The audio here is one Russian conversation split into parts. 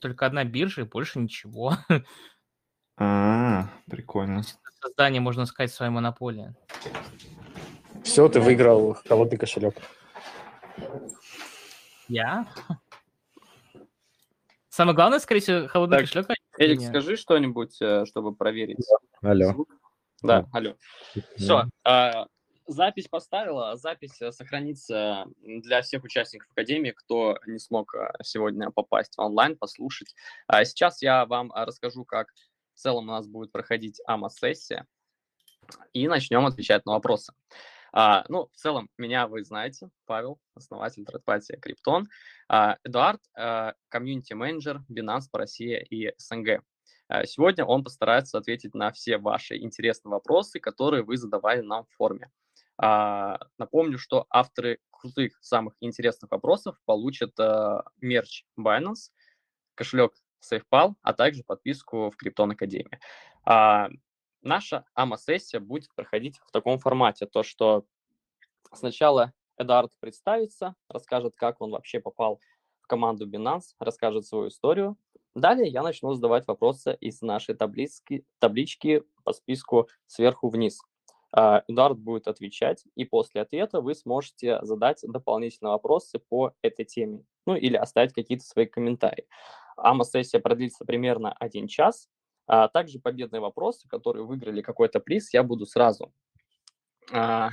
только одна биржа и больше ничего. А, прикольно. Создание, можно сказать, своей монополии. Все, ты выиграл холодный кошелек. Я? Самое главное, скорее всего, холодный Так, кошелек. а Эдик, не- скажи что-нибудь, э, чтобы проверить. Алло. Да, Да. алло. Все, запись поставила, запись э, сохранится для всех участников Академии, кто не смог э, сегодня попасть в онлайн, послушать. А Сейчас я вам а, расскажу, как в целом у нас будет проходить АМА-сессия, и начнем отвечать на вопросы. А, ну, в целом, меня вы знаете, Павел, основатель тредпати Криптон, а, Эдуард, э, комьюнити-менеджер Binance по России и СНГ. Сегодня он постарается ответить на все ваши интересные вопросы, которые вы задавали нам в форме. А, Напомню, что авторы крутых, самых интересных вопросов получат э, мерч Binance, кошелек SafePal, а также подписку в Криптон Академии. А, Наша АМА-сессия будет проходить в таком формате, то что сначала Эдард представится, расскажет, как он вообще попал в команду Binance, расскажет свою историю. Далее я начну задавать вопросы из нашей таблички, таблички по списку сверху вниз. А, Эдуард будет отвечать, и после ответа вы сможете задать дополнительные вопросы по этой теме, ну или оставить какие-то свои комментарии. АМА-сессия продлится примерно один час. А также победные вопросы, которые выиграли какой-то приз, я буду сразу а,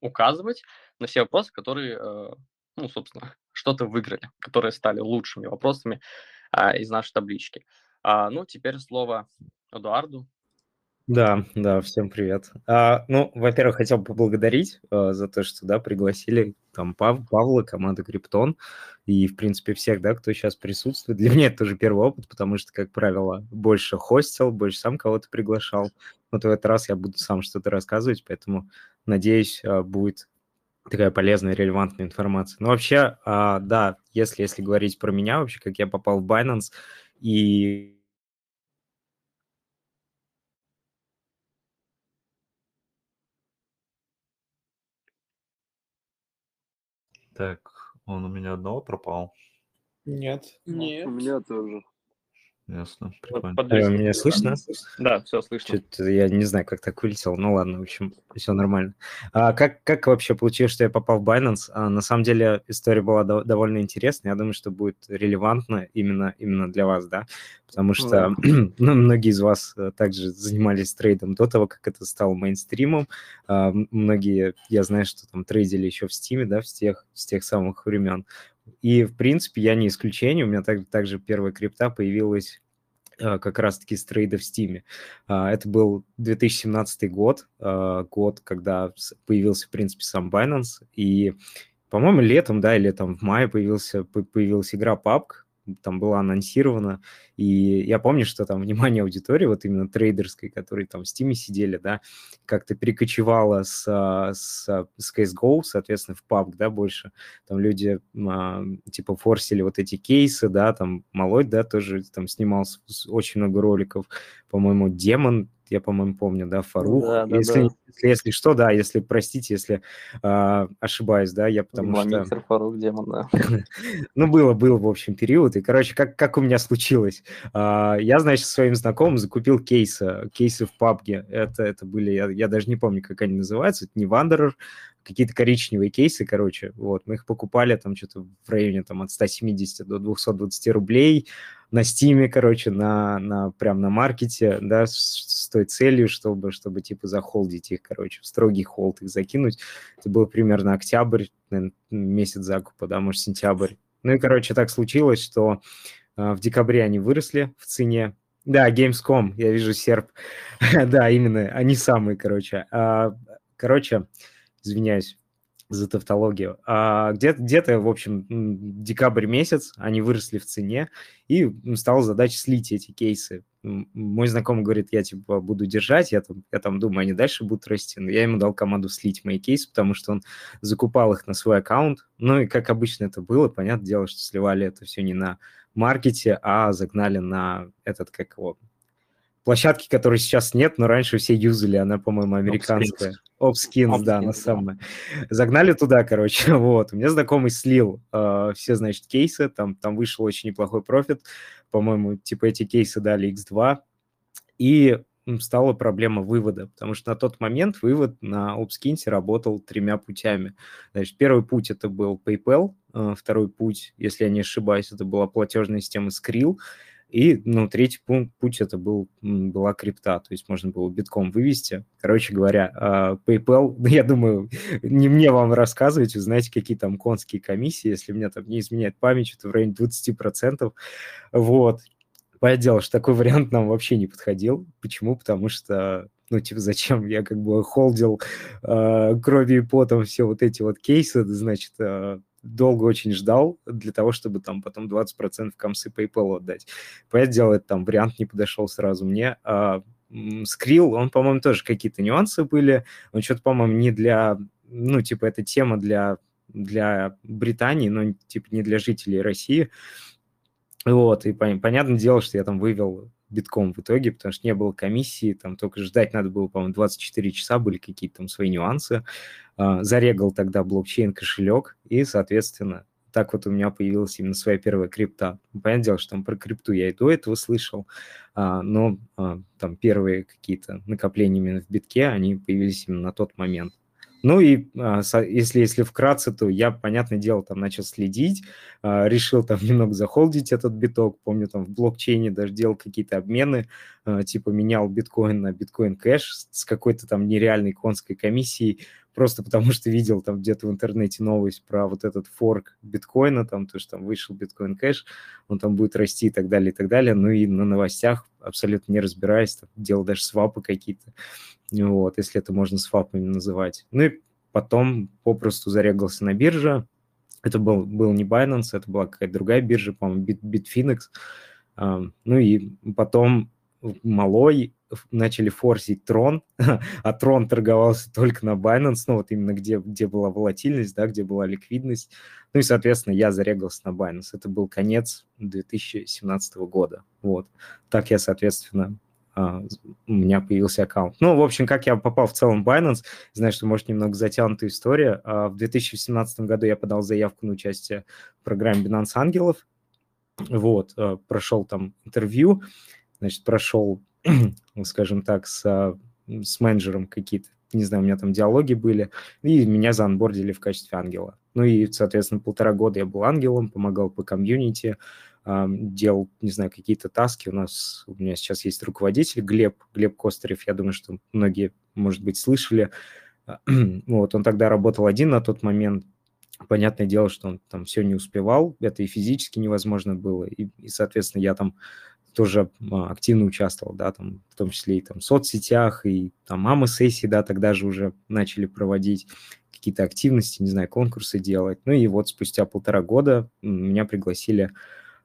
указывать на все вопросы, которые, э, ну, собственно, что-то выиграли, которые стали лучшими вопросами а, из нашей таблички. А, ну, теперь слово Эдуарду. Да, да, всем привет. А, ну, во-первых, хотел поблагодарить а, за то, что, да, пригласили там Пав- Павла, команду Криптон и, в принципе, всех, да, кто сейчас присутствует. Для меня это тоже первый опыт, потому что, как правило, больше хостил, больше сам кого-то приглашал. Вот в этот раз я буду сам что-то рассказывать, поэтому, надеюсь, а, будет такая полезная, релевантная информация. Ну, вообще, а, да, если, если говорить про меня, вообще, как я попал в Binance, и Так, он у меня одного пропал. Нет. Нет. У меня тоже. Ясно, Вот прикольно. подвис- Э, меня слышно? Да, все слышно. Что-то я не знаю, как так вылетел. Ну ладно, в общем, все нормально. А как, как вообще получилось, что я попал в Binance? А, на самом деле история была до- довольно интересная. Я думаю, что будет релевантно именно, именно для вас, да? Потому что ну, многие из вас э, также занимались трейдом до того, как это стало мейнстримом. А, многие, я знаю, что там трейдили еще в Стиме, да, с тех, с тех самых времен. И, в принципе, я не исключение. У меня так- также первая крипта появилась а, как раз-таки с трейда в Стиме. А, Это был 2017 год, а, год, когда появился, в принципе, сам Binance, и, по-моему, летом, да, или там в мае появился, по- появилась игра PUBG, там была анонсирована, и я помню, что там внимание аудитории, вот именно трейдерской, которые там в Стиме сидели, да, как-то перекочевало с, а, с, а, с CSGO, соответственно, в PUBG, да, больше. Там люди, а, типа, форсили вот эти кейсы, да, там Молодь, да, тоже там снимал с- с- очень много роликов, по-моему, Демон, я, по-моему, помню, да, Фарух. Да, да, если, да. Если, если что, да, если, простите, если а, ошибаюсь, да, я потому что... Миксер, Фарук, Демон, да. Ну, было, был, в общем, период. И, короче, как, как у меня случилось? А, Я, значит, своим знакомым закупил кейсы, кейсы в PUBG. Это, это были, я, я даже не помню, как они называются, это не Wanderer, какие-то коричневые кейсы, короче. Вот, мы их покупали там что-то в районе там от 170 до 220 рублей на Стиме, короче, на, на, прям на маркете, да, с, с той целью, чтобы, чтобы, типа, захолдить их, короче, в строгий холд их закинуть. Это был примерно октябрь, наверное, месяц закупа, да, может, сентябрь. Ну и, короче, так случилось, что а, в декабре они выросли в цене. Да, Gamescom, я вижу серп. да, именно, они самые, короче. А, короче, извиняюсь за тавтологию. А, где- где-то, в общем, декабрь месяц они выросли в цене, и стала задача слить эти кейсы. Мой знакомый говорит, я типа буду держать, я там, я там думаю, они дальше будут расти, но я ему дал команду слить мои кейсы, потому что он закупал их на свой аккаунт. Ну и как обычно это было, понятное дело, что сливали это все не на маркете, а загнали на этот, как его, площадки, которой сейчас нет, но раньше все юзали, она, по-моему, американская. Opskins, да, она самая. Загнали туда, короче, вот. У меня знакомый слил э, все, значит, кейсы, там, там вышел очень неплохой профит, по-моему, типа эти кейсы дали X2, и стала проблема вывода, потому что на тот момент вывод на Opskins работал тремя путями. Значит, первый путь это был PayPal, э, второй путь, если я не ошибаюсь, это была платежная система Skrill, и, ну, третий пункт, путь это был, была крипта, то есть можно было битком вывести. Короче говоря, а, PayPal, я думаю, не мне вам рассказывать, вы знаете, какие там конские комиссии, если меня там не изменяет память, это в районе 20%. Вот. Понятное дело, что такой вариант нам вообще не подходил. Почему? Потому что ну, типа, зачем я как бы холдил э, кровью и потом все вот эти вот кейсы, значит, э, долго очень ждал для того, чтобы там потом 20% комсы PayPal отдать. Понятное дело, это там вариант не подошел сразу мне. А Skrill, он, по-моему, тоже какие-то нюансы были. Он что-то, по-моему, не для... Ну, типа, это тема для, для Британии, но, типа, не для жителей России. Вот, и понятное дело, что я там вывел битком в итоге, потому что не было комиссии, там только ждать надо было, по-моему, 24 часа, были какие-то там свои нюансы. А, зарегал тогда блокчейн кошелек, и, соответственно, так вот у меня появилась именно своя первая крипта. Понятное дело, что там про крипту я и до этого слышал, а, но а, там первые какие-то накопления именно в битке, они появились именно на тот момент. Ну и если, если вкратце, то я, понятное дело, там начал следить, решил там немного захолдить этот биток. Помню, там в блокчейне даже делал какие-то обмены, типа менял биткоин на биткоин кэш с какой-то там нереальной конской комиссией, просто потому что видел там где-то в интернете новость про вот этот форк биткоина, там то, что там вышел биткоин кэш, он там будет расти и так далее, и так далее. Ну и на новостях, абсолютно не разбираясь, там, делал даже свапы какие-то вот, если это можно свапами называть. Ну и потом попросту зарегался на бирже. Это был, был не Binance, это была какая-то другая биржа, по-моему, Bitfinex. Ну и потом малой начали форсить Трон, а Трон торговался только на Binance, ну вот именно где, где была волатильность, да, где была ликвидность. Ну и, соответственно, я зарегался на Binance. Это был конец 2017 года. Вот. Так я, соответственно, а, у меня появился аккаунт. Ну, в общем, как я попал в целом в Binance, знаю, что, может, немного затянутая история. А, в 2017 году я подал заявку на участие в программе Binance Ангелов. Вот, а, прошел там интервью, значит, прошел, скажем так, с, с менеджером какие-то, не знаю, у меня там диалоги были, и меня заанбордили в качестве ангела. Ну и, соответственно, полтора года я был ангелом, помогал по комьюнити, делал, не знаю, какие-то таски. У нас, у меня сейчас есть руководитель Глеб, Глеб Костарев, я думаю, что многие, может быть, слышали. Вот, он тогда работал один на тот момент. Понятное дело, что он там все не успевал, это и физически невозможно было, и, и соответственно, я там тоже а, активно участвовал, да, там, в том числе и там в соцсетях, и там мама-сессии, да, тогда же уже начали проводить какие-то активности, не знаю, конкурсы делать. Ну и вот спустя полтора года меня пригласили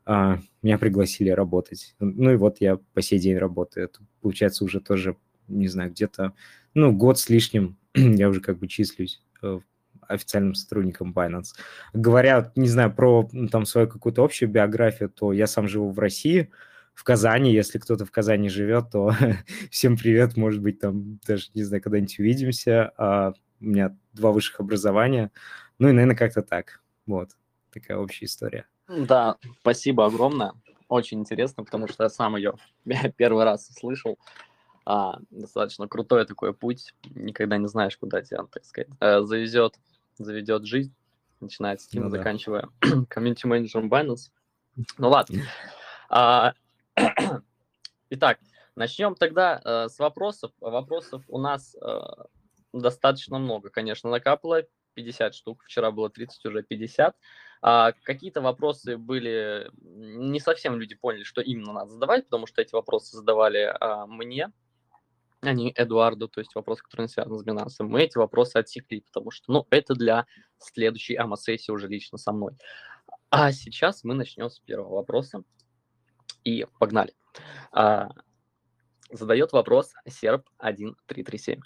а, меня пригласили работать. Ну и вот я по сей день работаю. Это, получается, уже тоже, не знаю, где-то, ну, год с лишним я уже как бы числюсь э, официальным сотрудником Binance. Говоря, не знаю, про там свою какую-то общую биографию, то я сам живу в России, в Казани. Если кто-то в Казани живет, то всем привет, может быть, там даже, не знаю, когда-нибудь увидимся. А, у меня два высших образования. Ну и, наверное, как-то так. Вот, такая общая история. Да, спасибо огромное. Очень интересно, потому что я сам ее первый раз слышал. А, достаточно крутой такой путь. Никогда не знаешь, куда тебя, так сказать, э, завезет, заведет жизнь. Начиная с Steam, ну, заканчивая комьюнити-менеджером Binance. Ну ладно. А, итак, начнем тогда э, с вопросов. Вопросов у нас э, достаточно много, конечно, накапало. 50 штук. Вчера было 30, уже 50. А, какие-то вопросы были, не совсем люди поняли, что именно надо задавать, потому что эти вопросы задавали а, мне, а не Эдуарду, то есть вопросы, которые связаны с Binance. Мы эти вопросы отсекли, потому что, ну, это для следующей АМА-сессии уже лично со мной. А сейчас мы начнем с первого вопроса. И погнали. А, задает вопрос серп 1337.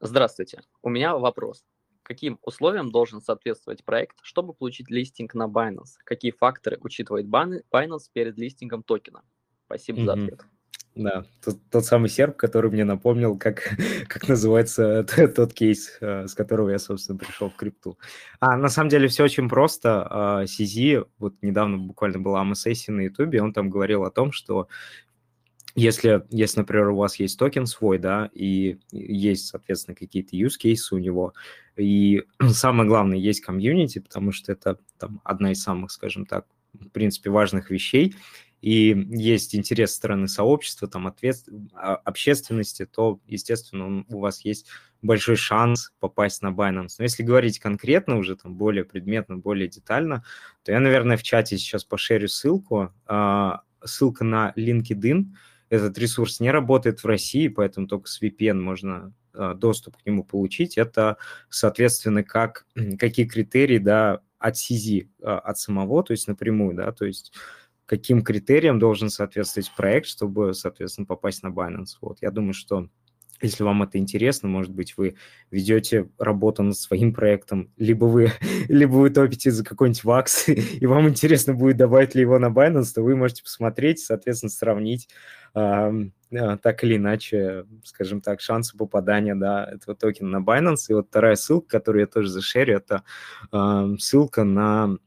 Здравствуйте. У меня вопрос каким условиям должен соответствовать проект, чтобы получить листинг на Binance? Какие факторы учитывает Binance перед листингом токена? Спасибо mm-hmm. за ответ. Да, тот, тот самый серб, который мне напомнил, как, как называется тот кейс, э, с которого я, собственно, пришел в крипту. А на самом деле все очень просто. А, CZ, вот недавно буквально была AMA на Ютубе, он там говорил о том, что если, если, например, у вас есть токен свой, да, и есть, соответственно, какие-то use cases у него, и самое главное, есть комьюнити, потому что это там одна из самых, скажем так, в принципе, важных вещей, и есть интерес стороны сообщества, там, ответ... А, общественности, то, естественно, у вас есть большой шанс попасть на Binance. Но если говорить конкретно уже, там, более предметно, более детально, то я, наверное, в чате сейчас пошерю ссылку, а, ссылка на LinkedIn. Этот ресурс не работает в России, поэтому только с VPN можно а, доступ к нему получить. Это, соответственно, как, какие критерии, да, от CZ, от самого, то есть напрямую, да, то есть каким критериям должен соответствовать проект, чтобы, соответственно, попасть на Binance. Вот, я думаю, что если вам это интересно, может быть, вы ведете работу над своим проектом, либо вы, либо вы топите за какой-нибудь вакс, и вам интересно будет, добавить ли его на Binance, то вы можете посмотреть, соответственно, сравнить э, так или иначе, скажем так, шансы попадания да, этого токена на Binance. И вот вторая ссылка, которую я тоже зашерю, это ссылка на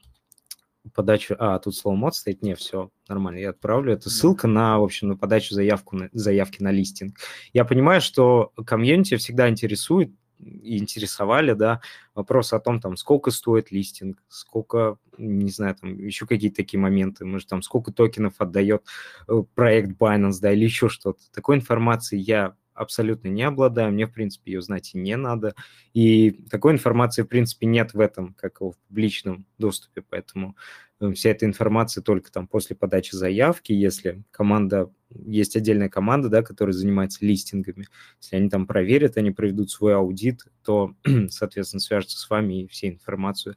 подачу... А, тут слово мод стоит. Не, все, нормально, я отправлю. Это ссылка на, в общем, на подачу заявку на, заявки на листинг. Я понимаю, что комьюнити всегда интересует и интересовали, да, вопрос о том, там, сколько стоит листинг, сколько, не знаю, там, еще какие-то такие моменты, может, там, сколько токенов отдает э, проект Binance, да, или еще что-то. Такой информации я абсолютно не обладаю, мне, в принципе, ее знать и не надо. И такой информации, в принципе, нет в этом, как в публичном доступе, поэтому э, вся эта информация только там после подачи заявки, если команда, есть отдельная команда, да, которая занимается листингами, если они там проверят, они проведут свой аудит, то, соответственно, свяжутся с вами и все информацию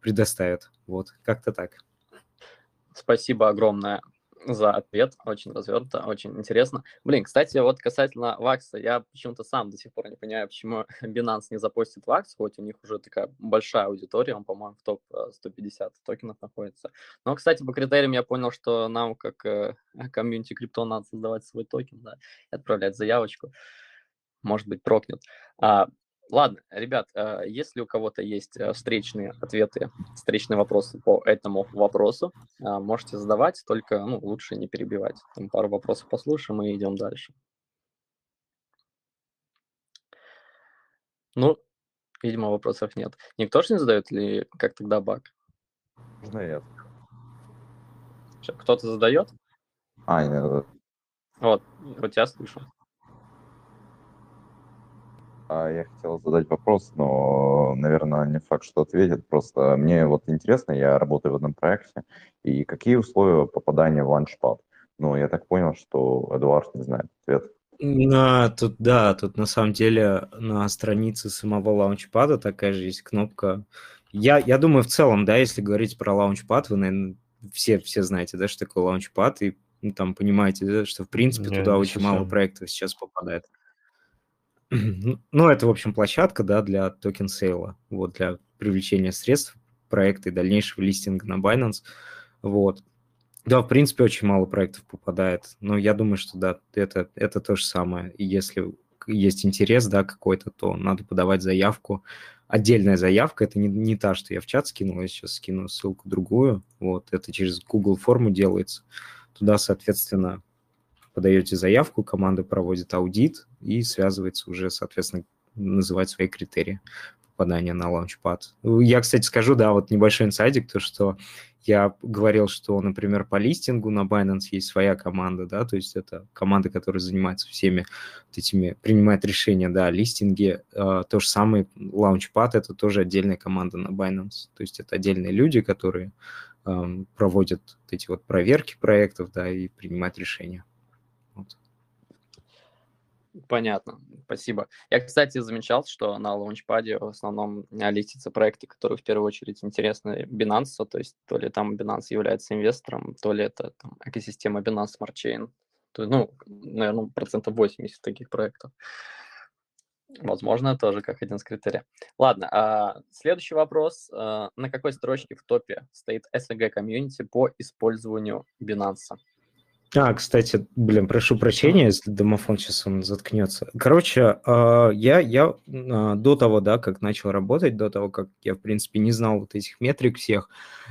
предоставят. Вот, как-то так. Спасибо огромное за ответ. Очень развернуто, очень интересно. Блин, кстати, вот касательно Вакса, я почему-то сам до сих пор не понимаю, почему Binance не запустит Вакс, хоть у них уже такая большая аудитория, он, по-моему, в топ-150 э, токенов находится. Но, кстати, по критериям я понял, что нам, как э, комьюнити крипто, надо создавать свой токен, да, и отправлять заявочку. Может быть, прокнет. А, Ладно, ребят, э, если у кого-то есть э, встречные ответы, встречные вопросы по этому вопросу, э, можете задавать, только ну, лучше не перебивать. Там пару вопросов послушаем и идем дальше. Ну, видимо, вопросов нет. Никто же не задает ли как тогда баг? Задает. Кто-то задает? А, нет. Вот, вот я слышу. А я хотел задать вопрос, но, наверное, не факт, что ответит. Просто мне вот интересно, я работаю в одном проекте, и какие условия попадания в ланчпад? Ну, я так понял, что Эдуард не знает ответ. На, тут, да, тут на самом деле на странице самого лаунчпада такая же есть кнопка. Я, я думаю, в целом, да, если говорить про launchpad, вы, наверное, все, все знаете, да, что такое launchpad, и ну, там понимаете, да, что, в принципе, Не, туда очень совсем. мало проектов сейчас попадает. Ну, ну, это, в общем, площадка, да, для токен sale а, вот, для привлечения средств проекта и дальнейшего листинга на Binance, вот. Да, в принципе, очень мало проектов попадает, но я думаю, что да, это, это то же самое. И если есть интерес, да, какой-то, то надо подавать заявку. Отдельная заявка, это не, не та, что я в чат скинул, я сейчас скину ссылку другую, вот, это через Google форму делается. Туда, соответственно, подаете заявку, команда проводит аудит и связывается уже, соответственно, называть свои критерии попадания на лаунчпад. Я, кстати, скажу, да, вот небольшой инсайдик, то, что я говорил, что, например, по листингу на Binance есть своя команда, да, то есть это команда, которая занимается всеми вот этими, принимает решения, да, листинги. Э, то же самое, лаунчпад – это тоже отдельная команда на Binance, то есть это отдельные люди, которые э, проводят вот эти вот проверки проектов, да, и принимают решения. Понятно, спасибо. Я, кстати, замечал, что на лаунчпаде в основном а, листятся проекты, которые в первую очередь интересны Binance, то есть то ли там Binance является инвестором, то ли это там, экосистема Binance Smart Chain. То, ну, наверное, процентов 80 таких проектов. Возможно, тоже как один из критериев. Ладно, а, следующий вопрос. А, на какой строчке в топе стоит SNG комьюнити по использованию Binance? А, кстати, блин, прошу прощения, если домофон сейчас он заткнется. Короче, а, я, я а, до того, да, как начал работать, до того, как я, в принципе, не знал вот этих метрик всех,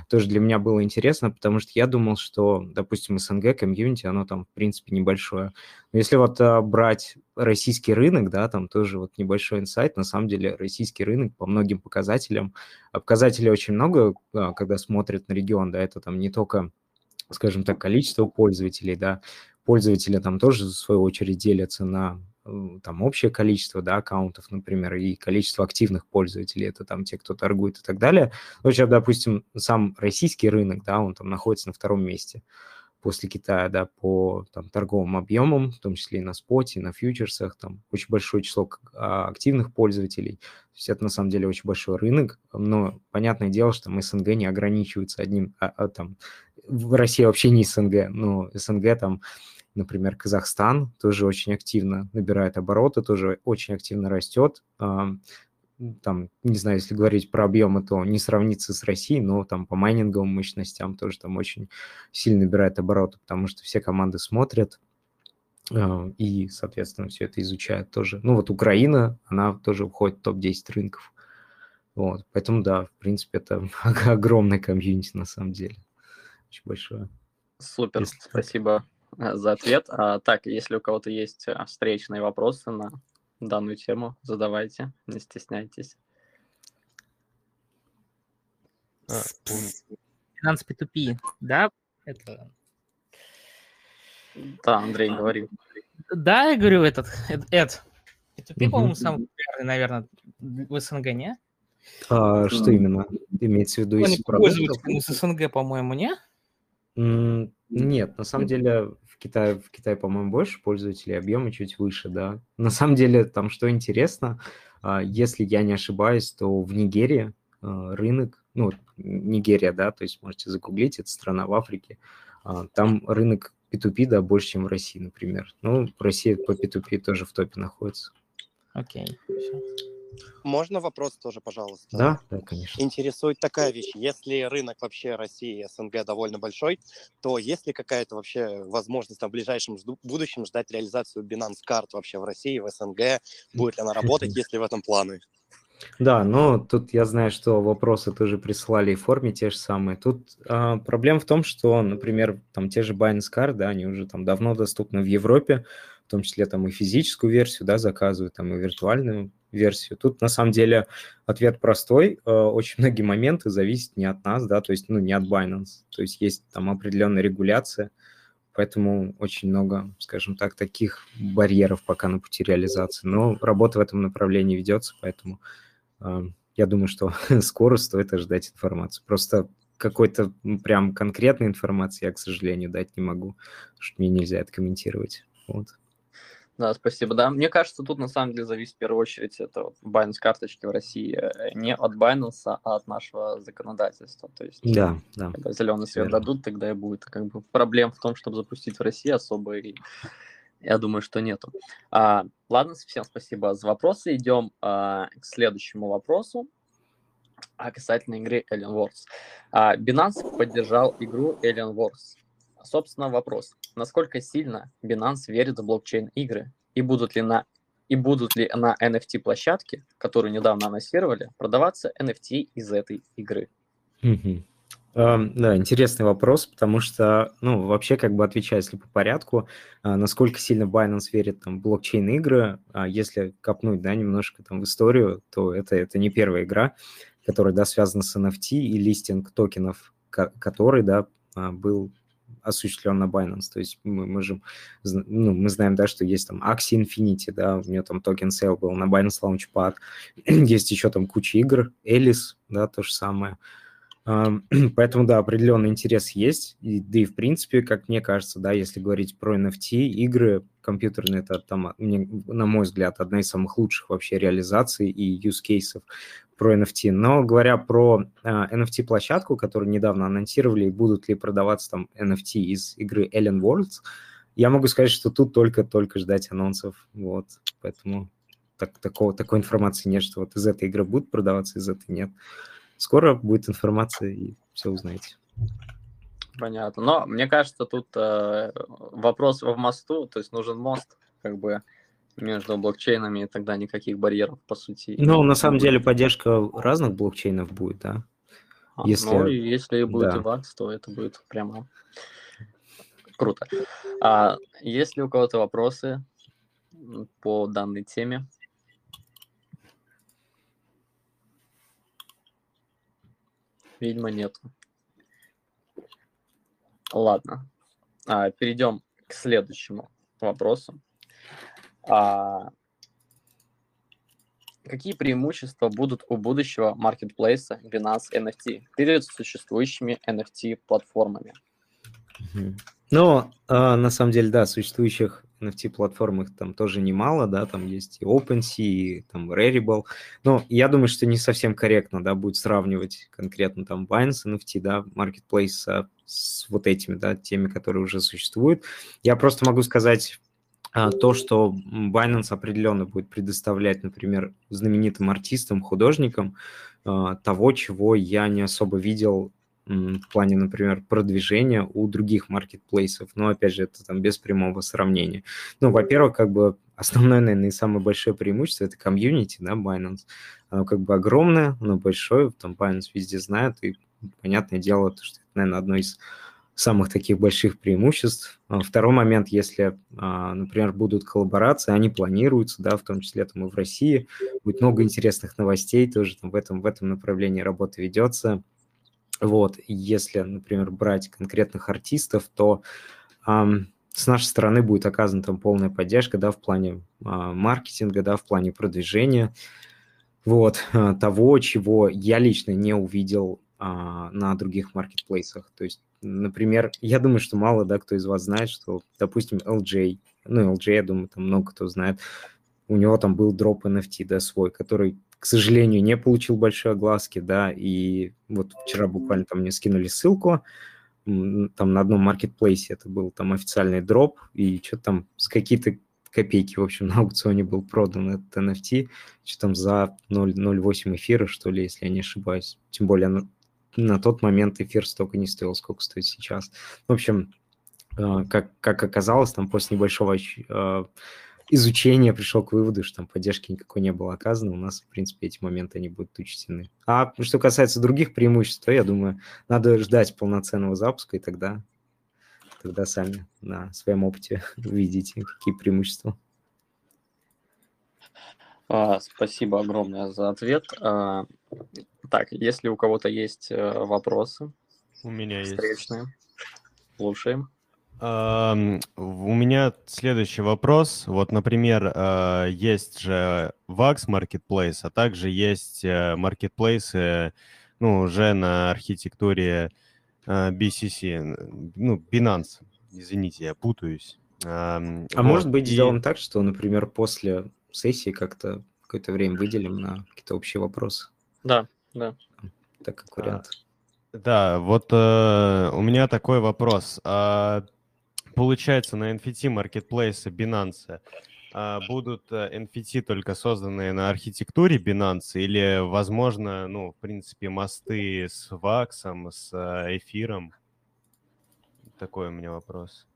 тоже для меня было интересно, потому что я думал, что, допустим, СНГ комьюнити, оно там, в принципе, небольшое. Но если вот а, брать российский рынок, да, там тоже вот небольшой инсайт, на самом деле российский рынок по многим показателям, показателей очень много, когда смотрят на регион, да, это там не только скажем так, количество пользователей, да, пользователи там тоже в свою очередь делятся на там общее количество, да, аккаунтов, например, и количество активных пользователей, это там те, кто торгует и так далее. Ну, сейчас, допустим, сам российский рынок, да, он там находится на втором месте после Китая, да, по там, торговым объемам, в том числе и на споте, и на фьючерсах, там очень большое число а, активных пользователей. То есть это на самом деле очень большой рынок, но понятное дело, что мы СНГ не ограничиваются одним, а, а, там, в России вообще не СНГ, но СНГ там, например, Казахстан тоже очень активно набирает обороты, тоже очень активно растет. Там, не знаю, если говорить про объемы, то не сравнится с Россией, но там по майнинговым мощностям тоже там очень сильно набирает обороты, потому что все команды смотрят, а, и, соответственно, все это изучают тоже. Ну вот Украина, она тоже входит в топ-10 рынков. Вот, поэтому, да, в принципе, это огромный комьюнити на самом деле очень большое. Супер, если спасибо так. Э, за ответ. А, так, если у кого-то есть э, встречные вопросы на данную тему, задавайте, не стесняйтесь. Финанс P2P, да? Это... Да, Андрей, говори. Да, я говорю, этот, Эд, P2P, по-моему, самый популярный, наверное, в СНГ, не? А, что именно имеется в виду? Из с СНГ, по-моему, не? Нет, на самом деле в Китае, в Китае, по-моему, больше пользователей, объемы чуть выше, да. На самом деле там что интересно, а, если я не ошибаюсь, то в Нигерии а, рынок, ну, Нигерия, да, то есть можете загуглить, это страна в Африке, а, там рынок P2P, да, больше, чем в России, например. Ну, Россия по P2P тоже в топе находится. Окей, okay. Можно вопрос тоже, пожалуйста? Да, да, конечно. Интересует такая вещь. Если рынок вообще России и СНГ довольно большой, то есть ли какая-то вообще возможность в ближайшем будущем ждать реализацию Binance карт вообще в России, в СНГ? Будет ли она работать, есть ли в этом планы? Да, но тут я знаю, что вопросы тоже присылали в форме те же самые. Тут а, проблема в том, что, например, там те же Binance Card, да, они уже там давно доступны в Европе, в том числе там и физическую версию, да, заказывают, там и виртуальную версию. Тут на самом деле ответ простой. Э, очень многие моменты зависят не от нас, да, то есть, ну, не от Binance. То есть есть там определенная регуляция, поэтому очень много, скажем так, таких барьеров пока на пути реализации. Но работа в этом направлении ведется, поэтому э, я думаю, что скоро стоит ожидать информацию. Просто какой-то прям конкретной информации я, к сожалению, дать не могу, что мне нельзя это комментировать. Вот. Да, спасибо. Да, мне кажется, тут на самом деле зависит в первую очередь это вот Binance карточки в России э, не от Binance, а от нашего законодательства. То есть, да, да. когда зеленый свет Верно. дадут, тогда и будет как бы проблем в том, чтобы запустить в России особо и я думаю, что нету. А, ладно, всем спасибо за вопросы. Идем а, к следующему вопросу а, касательно игры Alien Wars. А, Binance поддержал игру Alien Wars. Собственно, вопрос. Насколько сильно Binance верит в блокчейн-игры? И будут ли на и будут ли на NFT-площадке, которую недавно анонсировали, продаваться NFT из этой игры? Uh, да, интересный вопрос, потому что, ну, вообще, как бы отвечая, если по порядку, э, насколько сильно Binance верит там, в блокчейн-игры, э, если копнуть, да, немножко там в историю, то это, это не первая игра, которая, да, связана с NFT и листинг токенов, который, да, был осуществлен на Binance. То есть мы можем, ну, мы знаем, да, что есть там Axie Infinity, да, у нее там токен sale был на Binance Launchpad, есть еще там куча игр, Alice, да, то же самое. Поэтому, да, определенный интерес есть, и, да и в принципе, как мне кажется, да, если говорить про NFT, игры компьютерные, это там, мне, на мой взгляд, одна из самых лучших вообще реализаций и use case ов про NFT. Но говоря про uh, а, NFT-площадку, которую недавно анонсировали, будут ли продаваться там NFT из игры Alien Worlds, я могу сказать, что тут только-только ждать анонсов, вот, поэтому так, такого, такой информации нет, что вот из этой игры будут продаваться, из этой нет. Скоро будет информация, и все узнаете. Понятно. Но мне кажется, тут э, вопрос в мосту, то есть нужен мост, как бы между блокчейнами, и тогда никаких барьеров, по сути. Ну, на самом деле, поддержка разных блокчейнов будет, да? А, если- Ну, если будет да. и ВАКС, то это будет прямо круто. А есть ли у кого-то вопросы по данной теме? Видимо, нет. Ладно. А, перейдем к следующему вопросу. А, какие преимущества будут у будущего маркетплейса Binance NFT перед существующими NFT-платформами? Ну, а, на самом деле, да, существующих NFT-платформ их там тоже немало, да, там есть и OpenSea, и там Rarible, но я думаю, что не совсем корректно, да, будет сравнивать конкретно там Binance NFT, да, Marketplace с вот этими, да, теми, которые уже существуют. Я просто могу сказать а, то, что Binance определенно будет предоставлять, например, знаменитым артистам, художникам а, того, чего я не особо видел в плане, например, продвижения у других маркетплейсов. Но, опять же, это там без прямого сравнения. Ну, во-первых, как бы основное, наверное, и самое большое преимущество – это комьюнити, да, Binance. Оно как бы огромное, оно большое, там Binance везде знает, и понятное дело, то, что это, наверное, одно из самых таких больших преимуществ. А Второй момент, если, а, например, будут коллаборации, они планируются, да, в том числе там и в России, будет много интересных новостей, тоже там в этом, в этом направлении работа ведется. Вот, если, например, брать конкретных артистов, то ам, с нашей стороны будет оказана там полная поддержка, да, в плане а, маркетинга, да, в плане продвижения, вот, а, того, чего я лично не увидел а, на других маркетплейсах. То есть, например, я думаю, что мало, да, кто из вас знает, что, допустим, LJ, ну, LJ, я думаю, там много кто знает, у него там был дроп NFT, да, свой, который, к сожалению, не получил большой огласки, да, и вот вчера буквально там мне скинули ссылку, там на одном маркетплейсе это был там официальный дроп, и что там с какие-то копейки, в общем, на аукционе был продан этот NFT, что там за 0,08 эфира, что ли, если я не ошибаюсь. Тем более на, на тот момент эфир столько не стоил, сколько стоит сейчас. В общем, э, как, как оказалось, там после небольшого э, изучения пришел к выводу, что там поддержки никакой не было оказано. У нас, в принципе, эти моменты, они будут учтены. А что касается других преимуществ, то, я думаю, надо ждать полноценного запуска, и тогда, тогда сами на своем опыте увидите, какие преимущества. А, Спасибо огромное за ответ. А, Так, если у кого-то есть э, вопросы У меня есть. встречные, слушаем. Ам, У меня следующий вопрос. Вот, например, а, есть же VAX Marketplace, а также есть э, маркетплейсы, ну, уже на архитектуре а, BCC, н- ну, Binance, извините, я путаюсь. Ам, А вот, может быть, и- сделаем так, что, например, после сессии как-то какое-то время выделим на какие-то общие вопросы, Да, да. так как А, вариант. Да, вот э, у меня такой вопрос. А, получается, на NFT маркетплейсе Binance а, будут э, NFT только созданные на архитектуре Binance или, возможно, ну, в принципе, мосты с Ваксом, с э, эфиром? Такой у меня вопрос.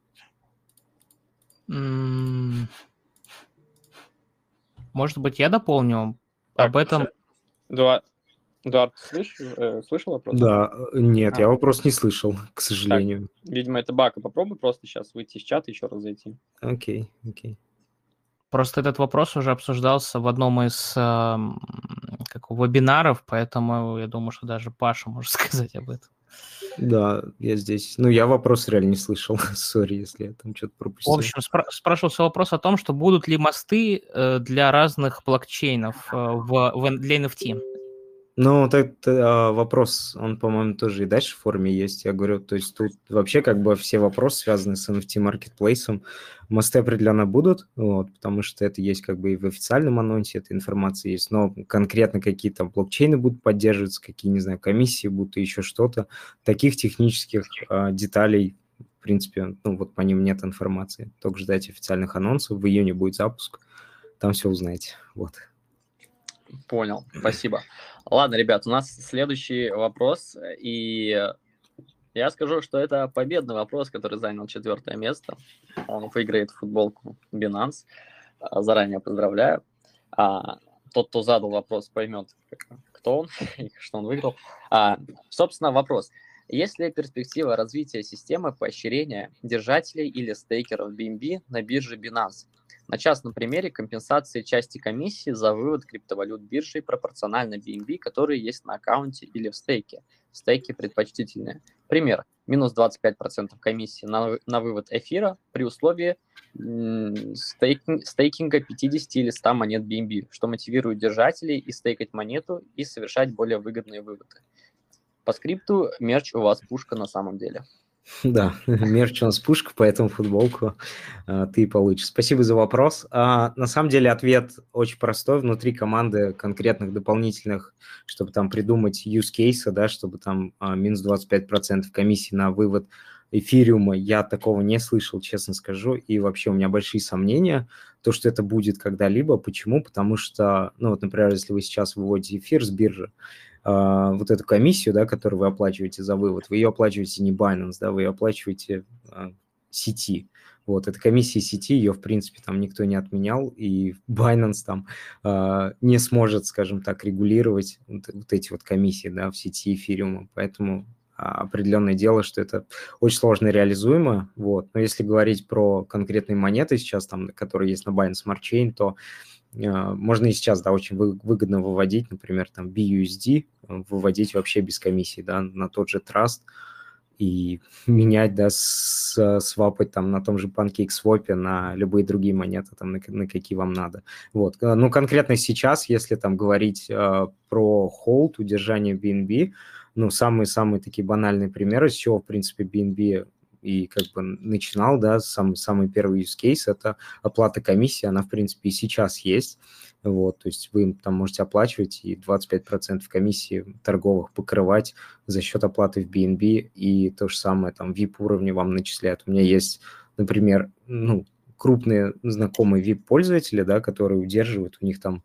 Может быть, я дополню? Так, Об этом Эдуард, Эдуард, слышь, э, слышал вопрос? Да, э, нет, я А. вопрос не слышал, к сожалению. Видимо, это баг. Попробуй просто сейчас выйти из чата и еще раз зайти. Окей, окей. Просто этот вопрос уже обсуждался в одном из эм, как, вебинаров, поэтому я думаю, что даже Паша может сказать об этом. Да, я здесь. Ну, я вопрос реально не слышал. Сори, если я там что-то В пропустил. общем, спра- спрашивался вопрос о том, что будут ли мосты э, для разных блокчейнов э, в, в- для NFT. Ну, этот а, вопрос, он, по-моему, тоже и дальше в форме есть. Я говорю, то есть тут вообще как бы все вопросы, связанные с NFT-маркетплейсом, мосты определенно будут, вот, потому что это есть как бы и в официальном анонсе, эта информация есть, но конкретно какие там блокчейны будут поддерживаться, какие, не знаю, комиссии будут и еще что-то, таких технических а, деталей, в принципе, ну, вот по ним нет информации. Только ждать официальных анонсов, в июне будет запуск, там все узнаете, вот. Понял, спасибо. Ладно, ребят, у нас следующий вопрос, и Я скажу, что это победный вопрос, который занял четвертое место. Он выиграет футболку Binance. А, заранее поздравляю. А, тот, кто задал вопрос, поймет, кто он и что он выиграл. А, собственно, вопрос. Есть ли перспектива развития системы поощрения держателей или стейкеров BNB на бирже Binance? На частном примере компенсации части комиссии за вывод криптовалют биржей пропорционально BNB, которые есть на аккаунте или в стейке. Стейки предпочтительные. Пример. Минус 25% комиссии на, на вывод эфира при условии стейкинг, стейкинга 50 или 100 монет BNB, что мотивирует держателей и стейкать монету и совершать более выгодные выводы. По скрипту мерч у вас пушка на самом деле. Да, мерч у нас пушка, поэтому футболку а, ты получишь. Спасибо за вопрос. А, на самом деле ответ очень простой. Внутри команды конкретных дополнительных, чтобы там придумать use case, да, чтобы там а, минус 25% комиссии на вывод эфириума, я такого не слышал, честно скажу, и вообще у меня большие сомнения, то, что это будет когда-либо. Почему? Потому что, ну вот, например, если вы сейчас выводите эфир с биржи, вот эту комиссию, да, которую вы оплачиваете за вывод, вы ее оплачиваете не Binance, да, вы ее оплачиваете а, сети. Вот, эта комиссия сети, ее, в принципе, там никто не отменял, и Binance там э, не сможет, скажем так, регулировать вот, вот эти вот комиссии, да, в сети эфириума, поэтому определенное дело, что это очень сложно реализуемо, вот, но если говорить про конкретные монеты сейчас, там, которые есть на Binance Smart Chain, то а, можно и сейчас, да, очень выгодно выводить, например, там BUSD, э, выводить вообще без комиссии, да, на тот же Trust и менять, да, с, свапать там на том же PancakeSwap на любые другие монеты, там, на, на какие вам надо. Вот. Э, ну, конкретно сейчас, если там говорить э, про hold, удержание BNB, ну, самые-самые такие банальные примеры, с чего, в принципе, BNB и как бы начинал, да, сам, самый первый use case – это оплата комиссии, она, в принципе, и сейчас есть, вот, то есть вы там можете оплачивать и 25% комиссии торговых покрывать за счет оплаты в BNB, и то же самое там VIP уровне вам начисляют. У меня есть, например, ну, крупные знакомые VIP-пользователи, да, которые удерживают, у них там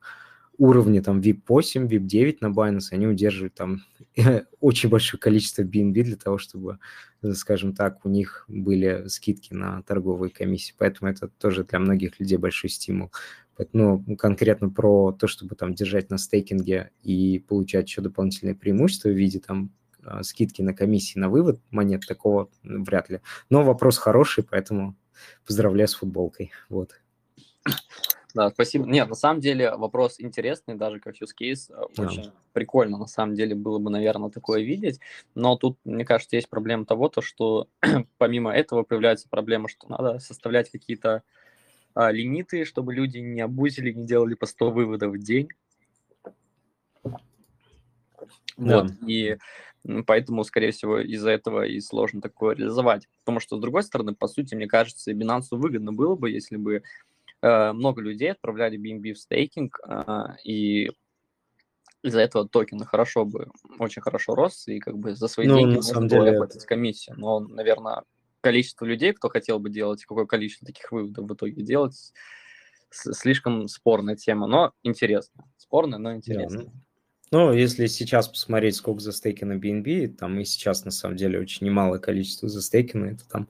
уровни там VIP8, VIP9 на Binance, они удерживают там очень большое количество BNB для того, чтобы, скажем так, у них были скидки на торговые комиссии. Поэтому это тоже для многих людей большой стимул. Ну, конкретно про то, чтобы там держать на стейкинге и получать еще дополнительные преимущества в виде там а, скидки на комиссии на вывод монет, такого вряд ли. Но вопрос хороший, поэтому поздравляю с футболкой. Вот. Да, спасибо. Нет, на самом деле вопрос интересный, даже как use case. Э, очень yeah. прикольно, на самом деле, было бы, наверное, такое видеть. Но тут, мне кажется, есть проблема того, то, что помимо этого появляется проблема, что надо составлять какие-то а, лимиты, чтобы люди не обузили, не делали по 100 выводов в день. Да. Вот, и поэтому, скорее всего, из-за этого и сложно такое реализовать. Потому что, с другой стороны, по сути, мне кажется, Binance выгодно было бы, если бы много людей отправляли BNB в стейкинг, а, и из-за этого токен хорошо бы, очень хорошо рос, и как бы за свои ну, деньги можно было деле... платить комиссию. Но, наверное, количество людей, кто хотел бы делать, какое количество таких выводов в итоге делать, слишком спорная тема, но интересно. Спорная, но интересная. Да, ну, если сейчас посмотреть, сколько застейкено BNB, там и сейчас, на самом деле, очень немалое количество застейкено, это там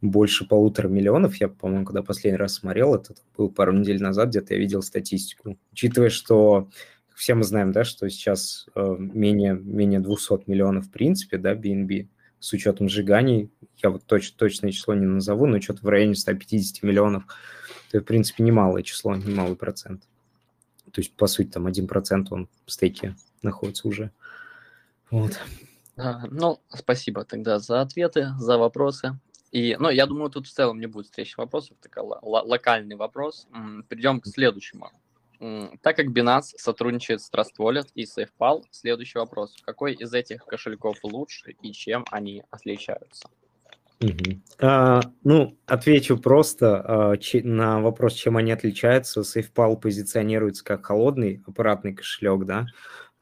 больше полутора миллионов. Я, по-моему, когда последний раз смотрел, это было пару недель назад, где-то я видел статистику. Учитывая, что все мы знаем, да, что сейчас э, менее, менее 200 миллионов в принципе, да, BNB, с учетом сжиганий, я вот точ, точное число не назову, но что-то в районе 150 миллионов, это, в принципе, немалое число, немалый процент. То есть, по сути, там 1% он в стейке находится уже. Вот. А, ну, спасибо тогда за ответы, за вопросы. И, ну, я думаю, тут в целом не будет встречи вопросов, такой локальный вопрос. Перейдем к следующему. Так как Binance сотрудничает с Trust Wallet и SafePal, следующий вопрос. Какой из этих кошельков лучше и чем они отличаются? Угу. А, ну, отвечу просто а, че, на вопрос, чем они отличаются. SafePal позиционируется как холодный аппаратный кошелек, да,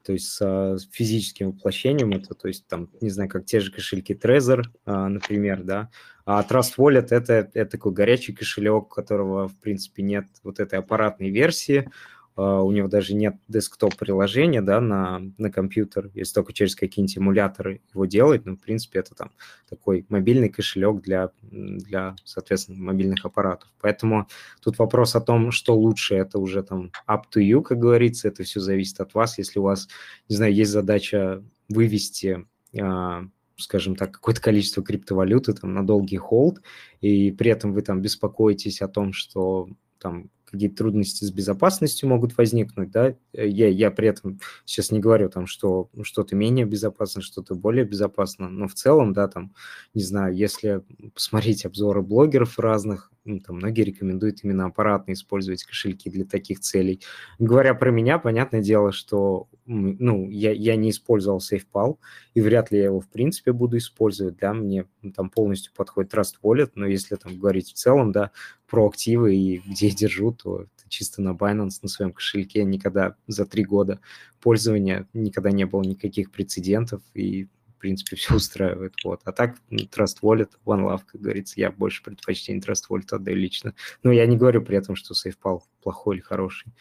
то есть с, а, с физическим воплощением, это, то есть там, не знаю, как те же кошельки Trezor, а, например, да, а Trust Wallet это, это такой горячий кошелек, которого, в принципе, нет вот этой аппаратной версии, у него даже нет десктоп-приложения, да, на, на компьютер, если только через какие-нибудь эмуляторы его делать, но, в принципе, это там такой мобильный кошелек для, для, соответственно, мобильных аппаратов. Поэтому тут вопрос о том, что лучше, это уже там up to you, как говорится, это все зависит от вас. Если у вас, не знаю, есть задача вывести uh, скажем так, какое-то количество криптовалюты там на долгий холд, и при этом вы там беспокоитесь о том, что там какие-то трудности с безопасностью могут возникнуть, да, я, я при этом сейчас не говорю там, что что-то менее безопасно, что-то более безопасно, но в целом, да, там, не знаю, если посмотреть обзоры блогеров разных, ну, там многие рекомендуют именно аппаратно использовать кошельки для таких целей. Говоря про меня, понятное дело, что ну, я, я не использовал SafePal, и вряд ли я его, в принципе, буду использовать, да, мне там полностью подходит Trust Wallet, но если там говорить в целом, да, про активы и где я держу, то это чисто на Binance, на своем кошельке, никогда за три года пользования никогда не было никаких прецедентов, и в принципе, все устраивает. Вот. А так, Trust Wallet, One Love, как говорится, я больше предпочтение Trust Wallet отдаю лично. Но я не говорю при этом, что SafePal плохой или хороший.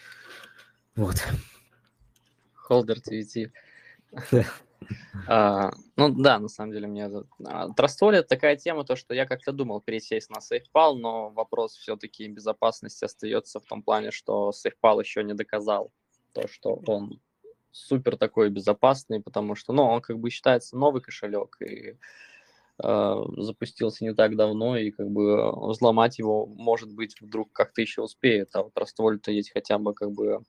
Вот. Холдер TVT. А, ну да, на самом деле мне а, Trust Wallet такая тема, то что я как-то думал пересесть на SafePal, но вопрос все-таки безопасности остается в том плане, что SafePal еще не доказал то, что он супер такой безопасный, потому что, ну, он как бы считается новый кошелек и э, запустился не так давно, и как бы взломать его, может быть, вдруг как-то еще успеет, а вот Растволь-то есть хотя бы как бы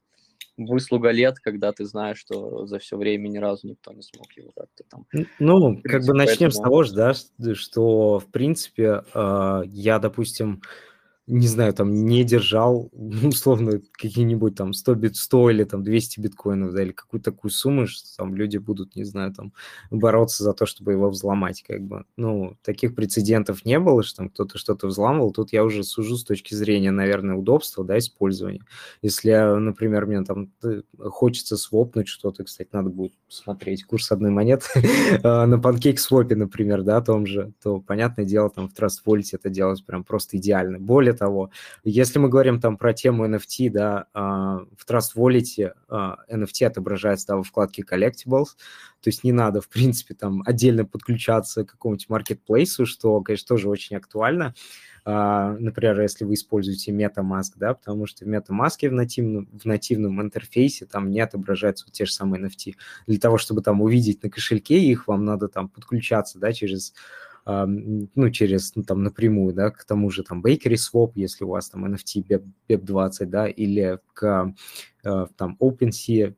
выслуга лет, когда ты знаешь, что за все время ни разу никто не смог его как-то там... Ну, как бы начнем поэтому... с того же, да, что, в принципе, э, я, допустим, не знаю, там не держал, условно, какие-нибудь там 100, бит, 100 или там 200 биткоинов, да, или какую-то такую сумму, что там люди будут, не знаю, там бороться за то, чтобы его взломать, как бы. Ну, таких прецедентов не было, что там кто-то что-то взламывал. Тут я уже сужу с точки зрения, наверное, удобства, да, использования. Если, например, мне там э, хочется свопнуть что-то, кстати, надо будет смотреть курс одной монеты а, на панкейк свопе, например, да, том же, то, понятное дело, там в Trust Wallet это делать прям просто идеально. Более того, если мы говорим там про тему NFT, да, а, в Trust Wallet а, NFT отображается да, во вкладке Collectibles, то есть не надо, в принципе, там отдельно подключаться к какому-нибудь маркетплейсу, что, конечно, тоже очень актуально. Uh, например, если вы используете MetaMask, да, потому что в MetaMask в нативном, в нативном интерфейсе там не отображаются вот те же самые NFT. Для того, чтобы там увидеть на кошельке их, вам надо там подключаться, да, через ну, через, ну, там, напрямую, да, к тому же там Bakery Swap, если у вас там NFT BEP, BEP20, да, или к э, там OpenSea,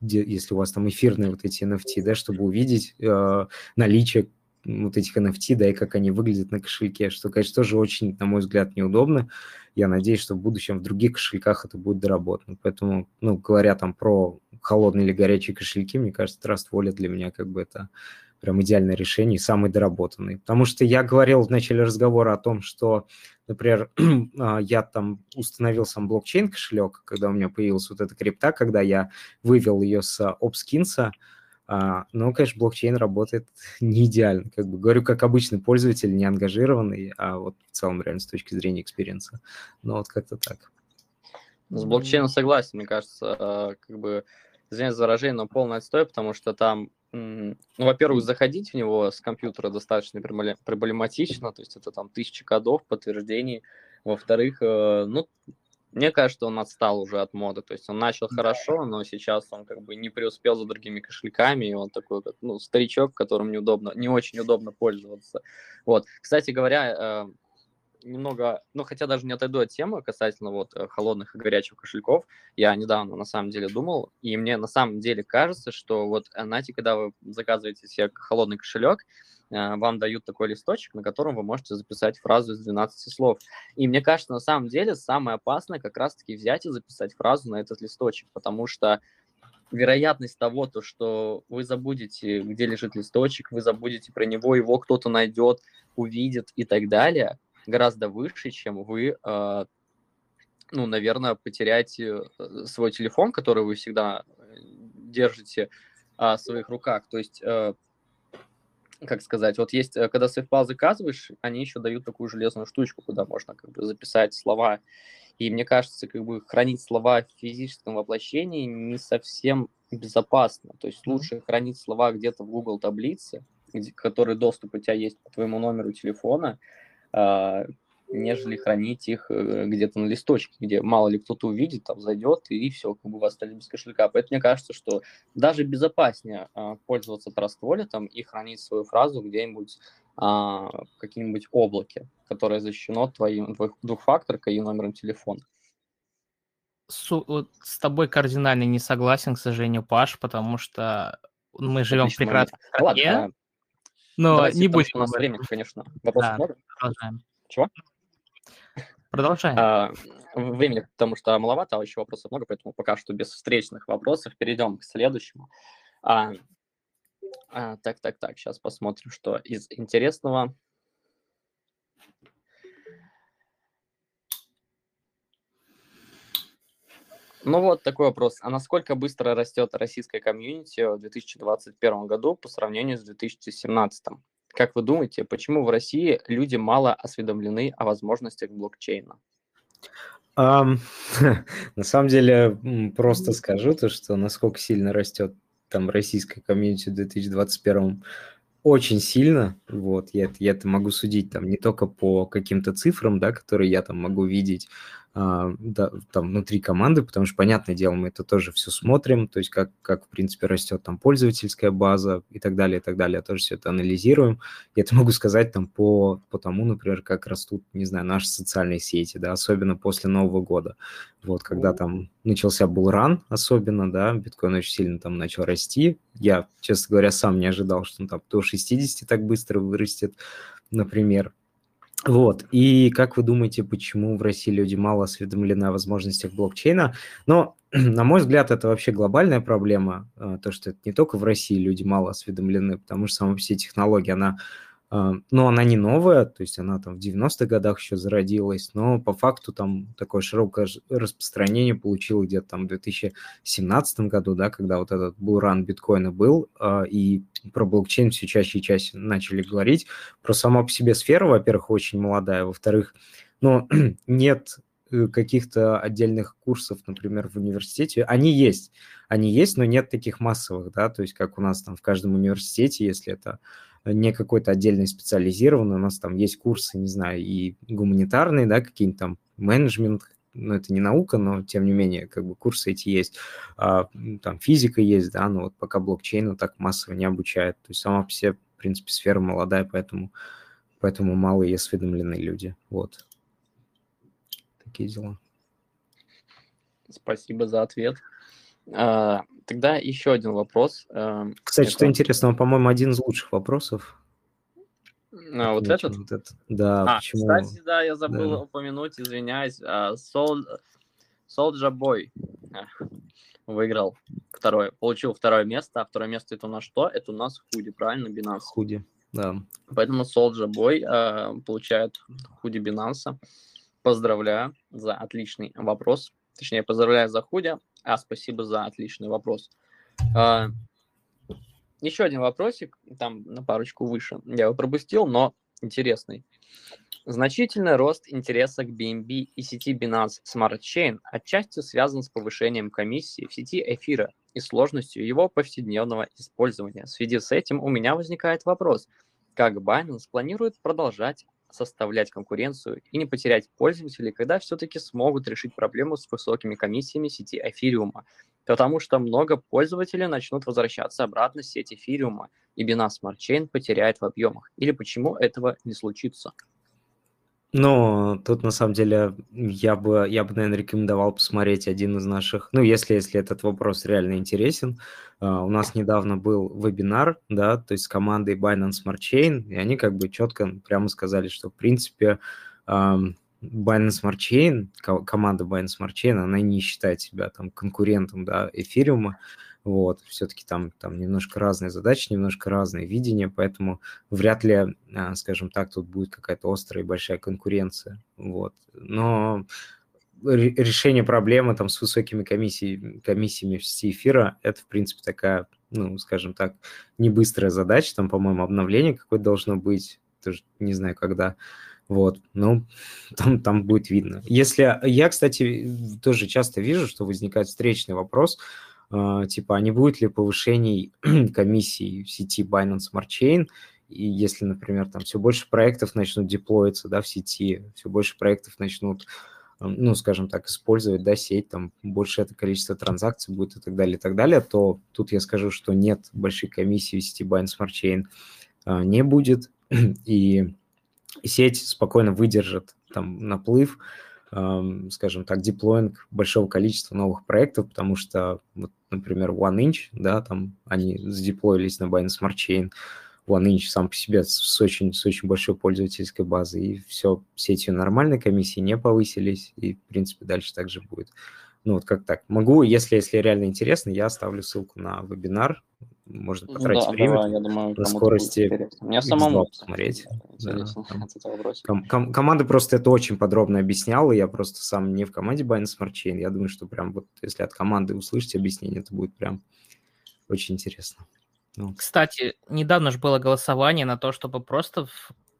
если у вас там эфирные вот эти NFT, да, чтобы увидеть э, наличие вот этих NFT, да, и как они выглядят на кошельке, что, конечно, тоже очень, на мой взгляд, неудобно. Я надеюсь, что в будущем в других кошельках это будет доработано. Поэтому, ну, говоря там про холодные или горячие кошельки, мне кажется, Trust Wallet для меня как бы это прям идеальное решение и самый доработанный. Потому что я говорил в начале разговора о том, что, например, а, я там установил сам блокчейн кошелек, когда у меня появилась вот эта крипта, когда я вывел ее с Opskins, а, ну, конечно, блокчейн работает не идеально. Как бы говорю, как обычный пользователь, не ангажированный, а вот в целом реально с точки зрения experience а. Ну, вот как-то так. С блокчейном согласен, мне кажется, а, как бы, извиняюсь за выражение, но полный отстой, потому что там ну, во-первых, заходить в него с компьютера достаточно проблематично, то есть это там тысячи кодов, подтверждений. Во-вторых, э, ну, мне кажется, что он отстал уже от моды. То есть он начал хорошо, но сейчас он как бы не преуспел за другими кошельками, и он такой, как, ну, старичок, которым неудобно, не очень удобно пользоваться. Вот. Кстати говоря, э, немного, ну, хотя даже не отойду от темы касательно вот э, холодных и горячих кошельков, я недавно на самом деле думал, и мне на самом деле кажется, что вот, э, знаете, когда вы заказываете себе холодный кошелек, э, вам дают такой листочек, на котором вы можете записать фразу из 12 слов. И мне кажется, на самом деле самое опасное как раз-таки взять и записать фразу на этот листочек, потому что вероятность того, то, что вы забудете, где лежит листочек, вы забудете про него, его кто-то найдет, увидит и так далее, гораздо выше, чем вы, э, ну, наверное, потеряете э, свой телефон, который вы всегда э, держите в своих руках. То есть как сказать, вот есть, э, когда SafePal заказываешь, они еще дают такую железную штучку, куда можно как бы записать слова. И мне кажется, как бы хранить слова в физическом воплощении не совсем безопасно. То есть лучше хранить слова где-то в Google таблице, где, который доступ у тебя есть по твоему номеру телефона, э, нежели хранить их э, где-то на листочке, где мало ли кто-то увидит, там зайдет, и все, как бы вы остались без кошелька. Поэтому мне кажется, что даже безопаснее э, пользоваться Wallet и хранить свою фразу где-нибудь э, в каком-нибудь облаке, которое защищено твоим двухфакторкой и номером телефона. Су- вот с тобой кардинально не согласен, к сожалению, Паш, потому что мы живем в прекрасной стране. Ладно, но не будем... У нас времени, конечно. Вопросов да, много? Продолжаем. Чего? Продолжаем. А, времени, потому что маловато, а еще вопросов много, поэтому пока что без встречных вопросов. Перейдем к следующему. А, а, так, так, так, сейчас посмотрим, что из интересного. Ну вот такой вопрос. А насколько быстро растет российская комьюнити в 2021 году по сравнению с 2017? Как вы думаете, почему в России люди мало осведомлены о возможностях блокчейна? Um, на самом деле, просто скажу то, что насколько сильно растет там российская комьюнити в 2021 очень сильно, вот, я, я это могу судить там не только по каким-то цифрам, да, которые я там могу видеть, да, там внутри команды, потому что, понятное дело, мы это тоже все смотрим, то есть как, как в принципе, растет там пользовательская база и так далее, и так далее, тоже все это анализируем. И это могу сказать там по, по тому, например, как растут, не знаю, наши социальные сети, да, особенно после Нового года. Вот, когда там начался булран особенно, да, биткоин очень сильно там начал расти. Я, честно говоря, сам не ожидал, что он там до 60 так быстро вырастет, например. Вот, и как вы думаете, почему в России люди мало осведомлены о возможностях блокчейна? Но, на мой взгляд, это вообще глобальная проблема, э, то, что это не только в России люди мало осведомлены, потому что сама себе технология, она но она не новая, то есть она там в 90-х годах еще зародилась, но по факту там такое широкое распространение получило где-то там в 2017 году, да, когда вот этот булран биткоина был, а, и про блокчейн все чаще и чаще начали говорить. Про сама по себе сфера, во-первых, очень молодая, во-вторых, ну, нет э, каких-то отдельных курсов, например, в университете. Они есть, они есть, но нет таких массовых, да, то есть как у нас там в каждом университете, если это не какой-то отдельный специализированный, у нас там есть курсы, не знаю, и гуманитарные, да, какие-нибудь там менеджмент, ну, это не наука, но, тем не менее, как бы курсы эти есть, а, там физика есть, да, но вот пока блокчейну так массово не обучают. То есть сама по себе, в принципе, сфера молодая, поэтому, поэтому мало и осведомлены люди. Вот. Такие дела. Спасибо за ответ. А, тогда еще один вопрос. Эм, Кстати, это... что интересного, по-моему, один из лужших вопросов. А, вот этот? вот этот? Да, а, почему? Кстати, да, я забыл да. упомянуть, извиняюсь. Сол... Солджа Бой выиграл второе, получил второе место, а второе место это у нас что? Это у нас худи, правильно, Binance? Худи, да. Поэтому Солджа Бой э, получает худи Binance. Поздравляю за отличный вопрос. Точнее, поздравляю за худи. А, спасибо за отличный вопрос. А, еще один вопросик, там на парочку выше. Я его пропустил, но интересный. Значительный рост интереса к BNB и сети Binance Smart Chain отчасти связан с повышением комиссии в сети эфира и сложностью его повседневного использования. В связи с этим у меня возникает вопрос, как Binance планирует продолжать составлять конкуренцию и не потерять пользователей, когда все-таки смогут решить проблему с высокими комиссиями сети эфириума. Потому что много пользователей начнут возвращаться обратно в сеть эфириума, и Binance Smart Chain потеряет в объемах. Или почему этого не случится? Ну, тут на самом деле я бы, я бы, наверное, рекомендовал посмотреть один из наших, ну, если, если этот вопрос реально интересен. Uh, у нас недавно был вебинар, да, то есть с командой Binance Smart Chain, и они как бы четко прямо сказали, что, в принципе, Binance Smart Chain, команда Binance Smart Chain, она не считает себя там конкурентом, да, эфириума, вот, все-таки там, там немножко разные задачи, немножко разные видения, поэтому вряд ли, а, скажем так, тут будет какая-то острая и большая конкуренция, вот. Но решение проблемы там с высокими комиссиями, комиссиями в сети эфира, это, в принципе, такая ну, скажем так, не быстрая задача, там, по-моему, обновление какое-то должно быть, тоже не знаю, когда, вот, ну, там, там будет видно. Если, я, кстати, тоже часто вижу, что возникает встречный вопрос, э, типа, а не будет ли повышений комиссии в сети Binance Smart Chain, и если, например, там все больше проектов начнут деплоиться, да, в сети, все больше проектов начнут ну, скажем так, использовать, да, сеть, там, больше это количество транзакций будет и так далее, и так далее, то тут я скажу, что нет большой комиссии в сети Binance Smart Chain а, не будет, и сеть спокойно выдержит там наплыв, скажем так, деплоинг большого количества новых проектов, потому что, вот, например, OneInch, да, там они задеплоились на Binance Smart Chain, OneInch сам по себе с очень, с очень большой пользовательской базой, и все, сетью нормальной комиссии не повысились, и, в принципе, дальше также будет. Ну, вот как так. Могу, если, если реально интересно, я оставлю ссылку на вебинар, можно ну потратить да, время давай, я думаю, на скорости Мне самому посмотреть. Да, ком- ком- команда просто это очень подробно объясняла, я просто сам не в команде Binance Smart Chain, я думаю, что прям вот если от команды услышите объяснение, это будет прям очень интересно. Ну. Кстати, недавно же было голосование на то, чтобы просто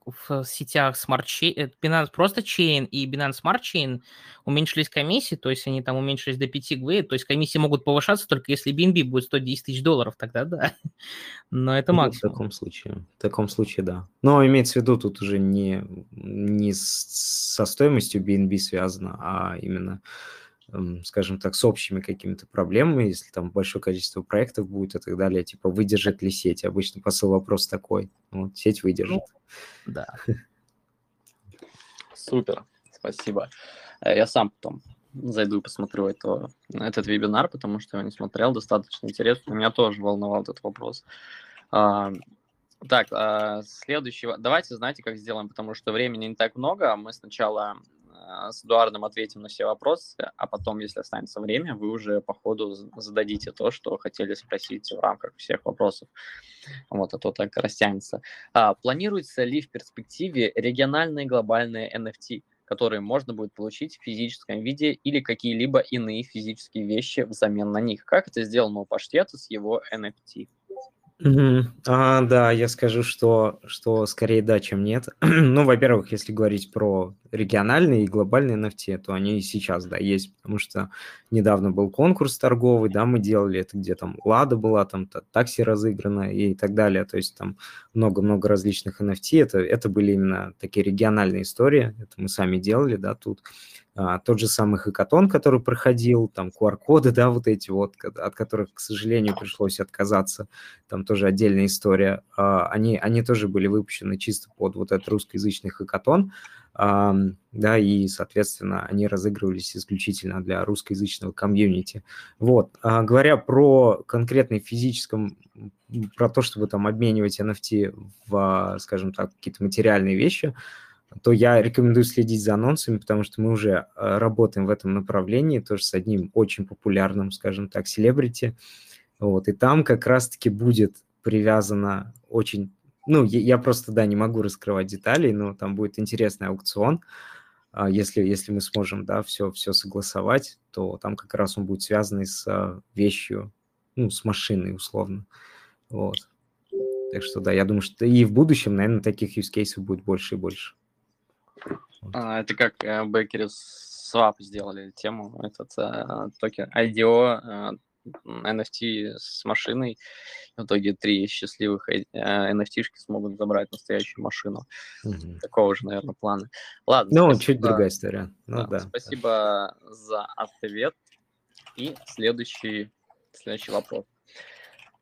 в, в сетях Smart Chain, э, Binance просто Chain и Binance Smart Chain уменьшились комиссии, то есть они там уменьшились до 5 гвей, то есть комиссии могут повышаться только если BNB будет 110 тысяч долларов, тогда да. Но это максимум. Ну, в таком случае, в таком случае да. Но имеется в виду, тут уже не, не со стоимостью BNB связано, а именно скажем так, с общими какими-то проблемами, если там большое количество проектов будет и так далее, типа, выдержит ли сеть? Обычно посыл вопрос такой. Вот, сеть выдержит. Ну, да. Супер, спасибо. Э, я сам потом зайду и посмотрю это, этот вебинар, потому что я не смотрел, достаточно интересно. Меня тоже волновал этот вопрос. А, так, а, следующий. Давайте, знаете, как сделаем, потому что времени не так много. Мы сначала а, с Эдуардом ответим на все вопросы, а потом, если останется время, вы уже по ходу зададите то, что хотели спросить в рамках всех вопросов. Вот, а то так растянется. А, планируется ли в перспективе региональные глобальные NFT, которые можно будет получить в физическом виде или какие-либо иные физические вещи взамен на них? Как это сделано у Паштета с его NFT? Мгм. А, да, я скажу, что, что скорее да, чем нет. ну, во-первых, если говорить про региональные и глобальные NFT, то они и сейчас, да, есть, потому что недавно был конкурс торговый, да, мы делали это, где там Лада была, там такси разыграна и так далее, то есть там много-много различных NFT, это, это были именно такие региональные истории, это мы сами делали, да, тут. А, тот же самый хакатон, который проходил, там QR-коды, да, вот эти вот, от которых, к сожалению, пришлось отказаться, там тоже отдельная история, а, они, они тоже были выпущены чисто под вот этот русскоязычный хакатон, да, и, соответственно, они разыгрывались исключительно для русскоязычного комьюнити. Вот, а, говоря про конкретный физическом, про то, чтобы там обменивать NFT в, скажем так, какие-то материальные вещи, то я рекомендую следить за анонсами, потому что мы уже э, работаем в этом направлении, тоже с одним очень популярным, скажем так, селебрити. Вот, и там как раз-таки будет привязано очень... Ну, я, просто, да, не могу раскрывать деталей, но там будет интересный аукцион. А если, если мы сможем, да, все, все согласовать, то там как раз он будет связанный с вещью, ну, с машиной, условно. Вот. Так что, да, я думаю, что и в будущем, наверное, таких use cases будет больше и больше. А, это как э, Беккери Swap сделали тему, этот э, токен IDO, э, NFT с машиной. В итоге три счастливых э, NFT смогут забрать настоящую машину. Mm-hmm. Такого же, наверное, плана. Ладно. Ну, спасибо. чуть другая история. Ну, да, да, спасибо да. за ответ. И следующий, следующий вопрос.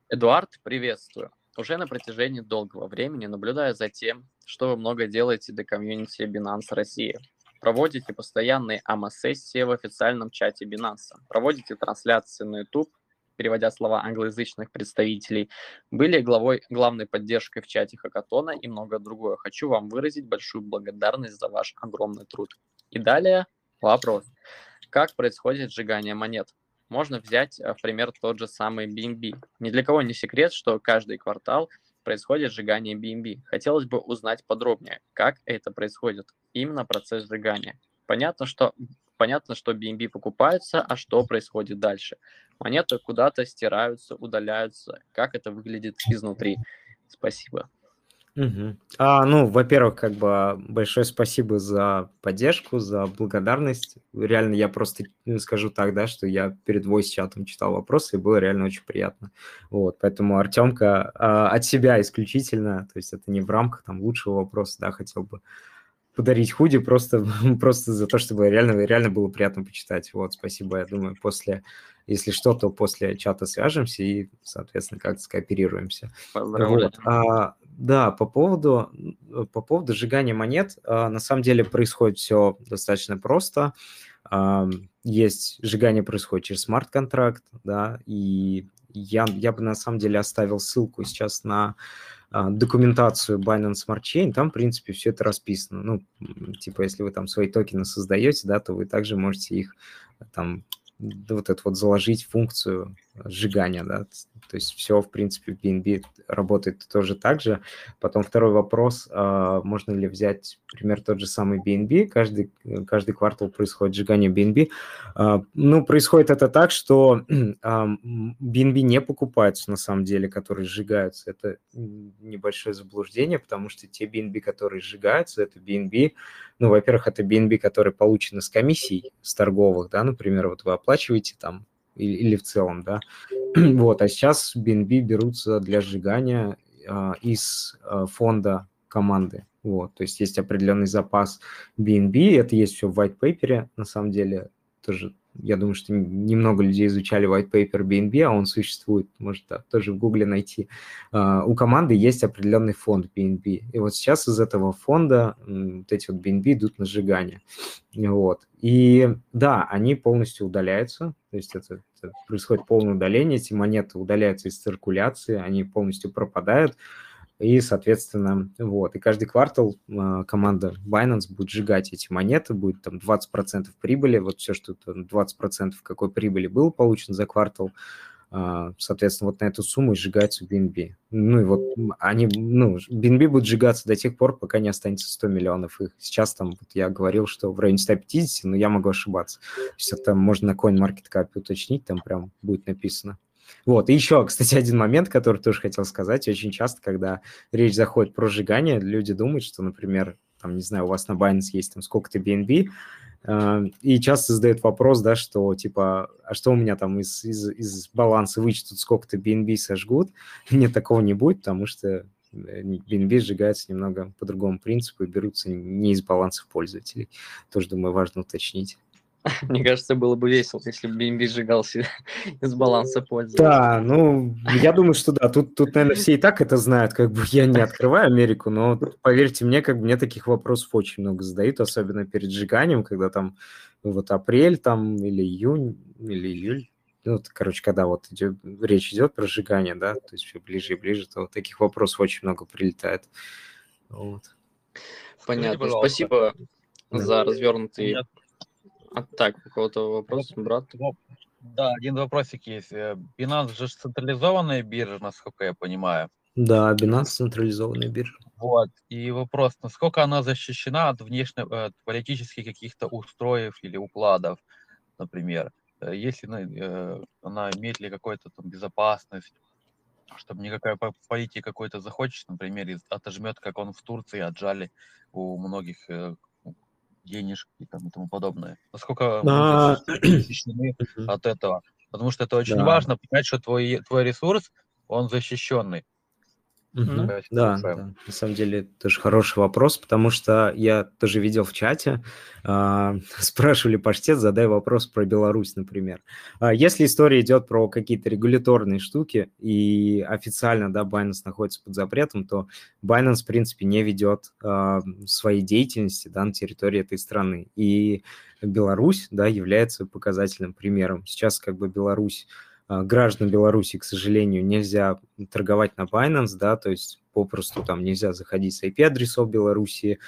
Эдуард, приветствую. Уже на протяжении долгого времени наблюдаю за тем, что вы много делаете для комьюнити Binance России. Проводите постоянные АМА-сессии в официальном чате Binance, проводите трансляции на YouTube, переводя слова англоязычных представителей, были главой, главной поддержкой в чате Хакатона и многое другое. Хочу вам выразить большую благодарность за ваш огромный труд. И далее вопрос. Как происходит сжигание монет? Можно взять э, в пример тот же самый BNB. Ни для кого не секрет, что каждый квартал происходит сжигание BNB. Хотелось бы узнать подробнее, как это происходит, именно процесс сжигания. Понятно, что понятно, что BNB покупаются, а что происходит дальше. монеты куда-то стираются, удаляются. Как это выглядит изнутри? Спасибо. Угу. А, ну, во-первых, как бы большое спасибо за поддержку, за благодарность. Реально, я просто скажу так, да, что я перед voice-чатом читал вопросы, и было реально очень приятно. Вот, поэтому Артемка а, от себя исключительно, то есть это не в рамках там лучшего вопроса, да, хотел бы подарить худи просто, просто за то, чтобы реально, реально было приятно почитать. Вот, спасибо, я думаю, после, если что, то после чата свяжемся и, соответственно, как-то скооперируемся. Вот. А, да, по поводу, по поводу сжигания монет, а, на самом деле происходит все достаточно просто. Есть сжигание происходит через смарт-контракт, да, и я, я бы на самом деле оставил ссылку сейчас на а, документацию Binance Smart Chain, там, в принципе, все это расписано. Ну, типа, если вы там свои токены создаете, да, то вы также можете их там вот эту вот заложить функцию сжигания, да, то есть все, в принципе, в BNB работает тоже так же. Потом второй вопрос, а, можно ли взять, например, тот же самый BNB, каждый, каждый квартал происходит сжигание BNB. А, ну, происходит это так, что BNB не покупаются на самом деле, которые сжигаются. Это небольшое заблуждение, потому что те BNB, которые сжигаются, это BNB, ну, во-первых, это BNB, которые получены с комиссий, с торговых, да, например, вот вы оплачиваете там или, или в целом, да. вот, а сейчас BNB берутся для сжигания а, из а, фонда команды. Вот, то есть есть определенный запас BNB, это есть все в white paper, на самом деле, тоже я думаю, что немного людей изучали white paper BNB, а он существует, может да, тоже в Гугле найти. Uh, у команды есть определенный фонд BNB. И вот сейчас из этого фонда вот эти вот BNB идут на сжигание. Вот. И да, они полностью удаляются, то есть это, это происходит полное удаление, эти монеты удаляются из циркуляции, они полностью пропадают. И, соответственно, вот. И каждый квартал э, команда Binance будет сжигать эти монеты, будет там 20% прибыли, вот все, что 20% какой прибыли было получено за квартал, э, соответственно, вот на эту сумму сжигается BNB. Ну и вот они, ну, BNB будет сжигаться до тех пор, пока не останется 100 миллионов их. Сейчас там, вот я говорил, что в районе 150, но я могу ошибаться. Есть это можно на CoinMarketCap уточнить, там прям будет написано. Вот, и еще, кстати, один момент, который тоже хотел сказать. Очень часто, когда речь заходит про сжигание, люди думают, что, например, там, не знаю, у вас на Binance есть там сколько-то BNB, э, и часто задают вопрос, да, что, типа, а что у меня там из, из, из баланса вычтут, сколько-то BNB сожгут? Нет, такого не будет, потому что BNB сжигается немного по другому принципу и берутся не из балансов пользователей. Тоже, думаю, важно уточнить. Мне кажется, было бы весело, если бы BNB сжигался из баланса пользы. Да, ну, я думаю, что да. Тут, тут, наверное, все и так это знают. Как бы я не открываю Америку, но поверьте мне, как бы мне таких вопросов очень много задают, особенно перед сжиганием, когда там вот апрель там или июнь, или июль, ну, короче, когда вот идет, речь идет про сжигание, да, то есть все ближе и ближе, то вот таких вопросов очень много прилетает. Вот. Понятно. Спасибо за развернутый а так, у кого-то вопрос, брат? Да, один вопросик есть. Э, Binance же централизованная биржа, насколько я понимаю. Да, Binance централизованная биржа. Вот. И вопрос, насколько она защищена от внешних, от политических каких-то устроев или укладов, например. Э, если э, она имеет ли какую-то там безопасность, чтобы никакая политика какой-то захочет, например, отожмет, как он в Турции отжали у многих денежки там, и тому подобное. Насколько а... защищены от этого. Потому что это очень да. важно понять, что твой, твой ресурс, он защищенный. Угу. Да, да, на самом деле тоже хороший вопрос, потому что я тоже видел в чате, э, спрашивали паштет, задай вопрос про Беларусь, например. Э, если история идет про какие-то регуляторные штуки и официально, да, Binance находится под запретом, то Binance, в принципе, не ведет э, своей деятельности, да, на территории этой страны. И Беларусь, да, является показательным примером. Сейчас как бы Беларусь граждан Беларуси, к сожалению, нельзя торговать на Binance, да, то есть попросту там нельзя заходить с IP-адресов Беларуси,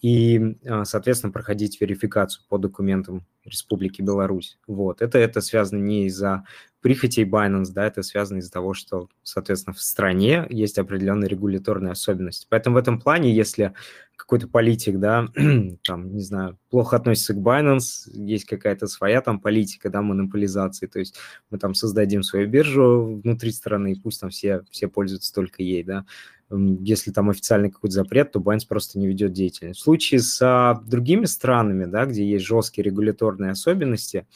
и, а, соответственно, проходить верификацию по документам Республики Беларусь. Вот. Это, это связано не из-за прихотей Binance, да, это связано из-за того, что, соответственно, в стране есть определенные регуляторные особенности. Поэтому в этом плане, если какой-то политик, да, там, не знаю, плохо относится к Binance, есть какая-то своя там политика, да, монополизации, то есть мы там создадим свою биржу внутри страны, и пусть там все, все пользуются только ей, да, если там официальный какой-то запрет, то Binance просто не ведет деятельность. В случае с а, другими странами, да, где есть жесткие регуляторные особенности,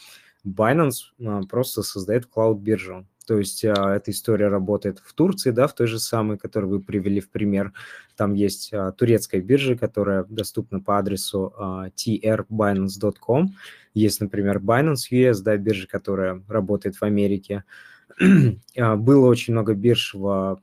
Binance а, просто создает клауд-биржу. То есть а, эта история работает в Турции, да, в той же самой, которую вы привели в пример. Там есть турецкая биржа, которая доступна по адресу trbinance.com. Есть, например, Binance US, да, биржа, которая работает в Америке. Было очень много бирж в,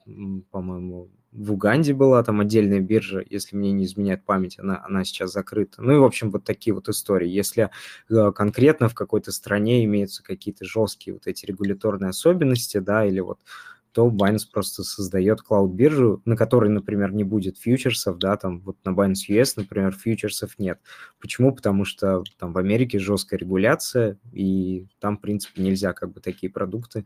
по-моему, в Уганде была там отдельная биржа, если мне не изменяет память, она, она сейчас закрыта. Ну и, в общем, вот такие вот истории. Если э, конкретно в какой-то стране имеются какие-то жесткие вот эти регуляторные особенности, да, или вот то Binance просто создает клауд-биржу, на которой, например, не будет фьючерсов, да, там вот на Binance US, например, фьючерсов нет. Почему? Потому что там в Америке жесткая регуляция, и там, в принципе, нельзя как бы такие продукты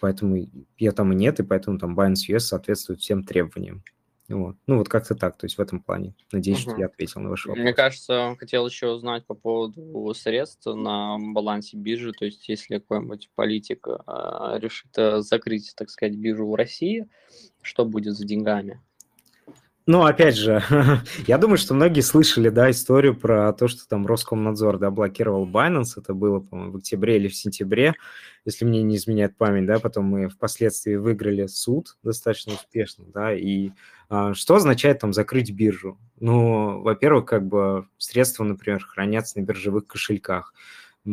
поэтому ее там и нет, и поэтому там Binance US соответствует всем требованиям. Вот. Ну, вот как-то так, то есть в этом плане. Надеюсь, угу. что я ответил на ваш вопрос. Мне кажется, хотел еще узнать по поводу средств на балансе биржи, то есть если какой-нибудь политик э, решит э, закрыть, так сказать, биржу в России, что будет с деньгами? Ну, опять же, я думаю, что многие слышали, да, историю про то, что там Роскомнадзор, да, блокировал Binance, это было, по-моему, в октябре или в сентябре, если мне не изменяет память, да, потом мы впоследствии выиграли суд достаточно успешно, да, и а, что означает там закрыть биржу? Ну, во-первых, как бы средства, например, хранятся на биржевых кошельках,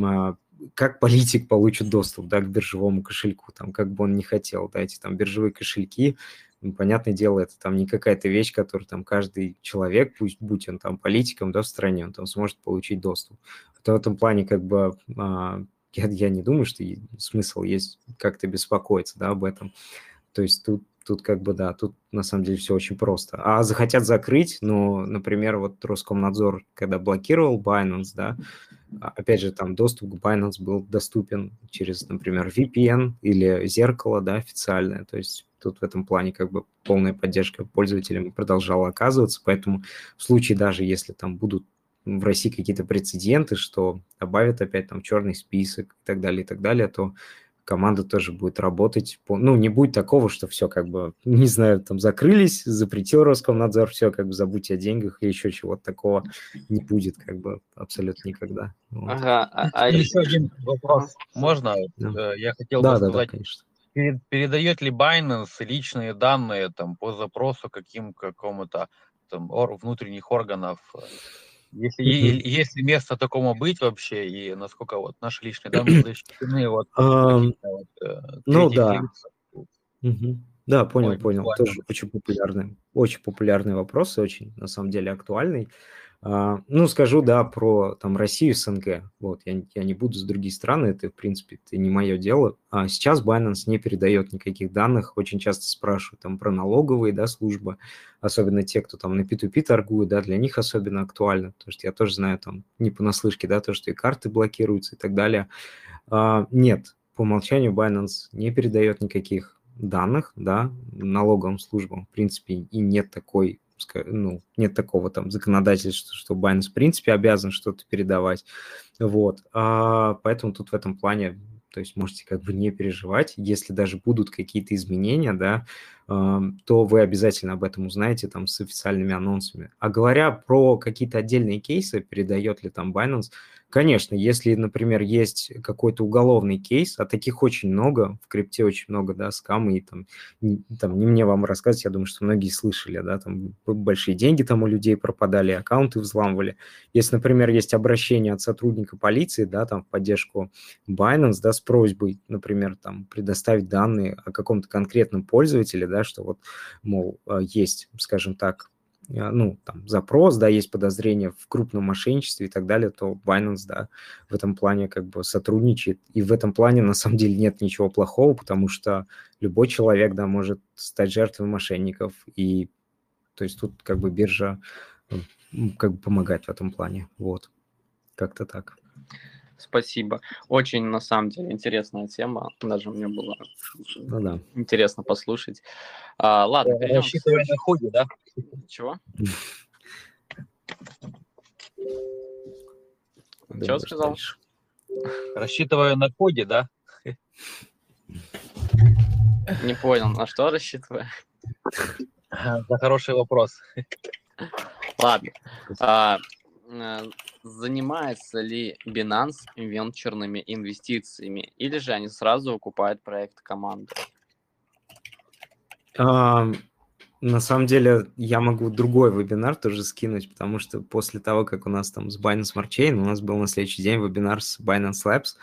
а, как политик получит доступ, да, к биржевому кошельку, там, как бы он не хотел, да, эти там биржевые кошельки, ну, понятное дело, это там не какая-то вещь, которую там каждый человек, пусть будь он там политиком, да, в стране, он там сможет получить доступ. В этом плане как бы а, я, я не думаю, что смысл есть как-то беспокоиться, да, об этом. То есть тут Тут как бы, да, тут на самом деле все очень просто. А захотят закрыть, ну, например, вот Роскомнадзор, когда блокировал Binance, да, а, опять же, там доступ к Binance был доступен через, например, VPN или зеркало, да, официальное. То есть тут в этом плане как бы полная поддержка пользователям продолжала оказываться, поэтому в случае даже если там будут в России какие-то прецеденты, что добавят опять там черный список и так далее, и так далее, то команда тоже будет работать. По... Ну, не будет такого, что все как бы, не знаю, там закрылись, запретил Роскомнадзор, все, как бы забудьте о деньгах или еще чего-то такого не будет как бы абсолютно никогда. Вот. Ага, а, а еще один вопрос. Можно? Да. Э, я хотел да, бы да, сказать, да, конечно. Передает ли Binance личные данные там по запросу каким какому-то там внутренних органов если, mm-hmm. есть ли место такому быть вообще, и насколько вот наши личные данные защищены вот, вот э, Ну да. Да, понял, понял. Тоже очень популярный, очень популярный вопрос, очень на самом деле актуальный. А, ну, скажу, да, про там Россию, СНГ. Вот, я, я не буду с других стран, это, в принципе, это не мое дело. А сейчас Binance не передает никаких данных. Очень часто спрашивают там про налоговые, да, службы, особенно те, кто там на P2P торгует, да, для них особенно актуально, потому что я тоже знаю там не понаслышке, да, то, что и карты блокируются и так далее. А, нет, по умолчанию Binance не передает никаких данных, да, налоговым службам, в принципе, и нет такой ну, нет такого там законодательства, что Binance в принципе обязан что-то передавать, вот, а, поэтому тут в этом плане, то есть можете как бы не переживать, если даже будут какие-то изменения, да, то вы обязательно об этом узнаете там с официальными анонсами. А говоря про какие-то отдельные кейсы, передает ли там Binance, Конечно, если, например, есть какой-то уголовный кейс, а таких очень много, в крипте очень много, да, скамы, и там, не, там, не мне вам рассказывать, я думаю, что многие слышали, да, там большие деньги там у людей пропадали, аккаунты взламывали. Если, например, есть обращение от сотрудника полиции, да, там в поддержку Binance, да, с просьбой, например, там предоставить данные о каком-то конкретном пользователе, да, что вот, мол, э, есть, скажем так, а, ну, там, запрос, да, есть подозрение в крупном мошенничестве и так далее, то Binance, да, в этом плане как бы сотрудничает. И в этом плане на самом деле нет ничего плохого, потому что любой человек, да, может стать жертвой мошенников. И то есть тут как бы биржа как бы помогать в этом плане. Вот, как-то так. Спасибо. Очень, на самом деле, интересная тема. Даже мне было ну, да. интересно послушать. А, ладно, перейдем Рассчитывая на ходе, да? Чего? Чего сказал? Рассчитываю на ходе, да? Не понял, на что рассчитываю? За хороший вопрос. Ладно. А, э, занимается ли Binance венчурными инвестициями, или же они сразу выкупают проект команды? А, на самом деле, я могу другой вебинар тоже скинуть, потому что после того, как у нас там с Binance Smart Chain, у нас был на следующий день вебинар с Binance Labs,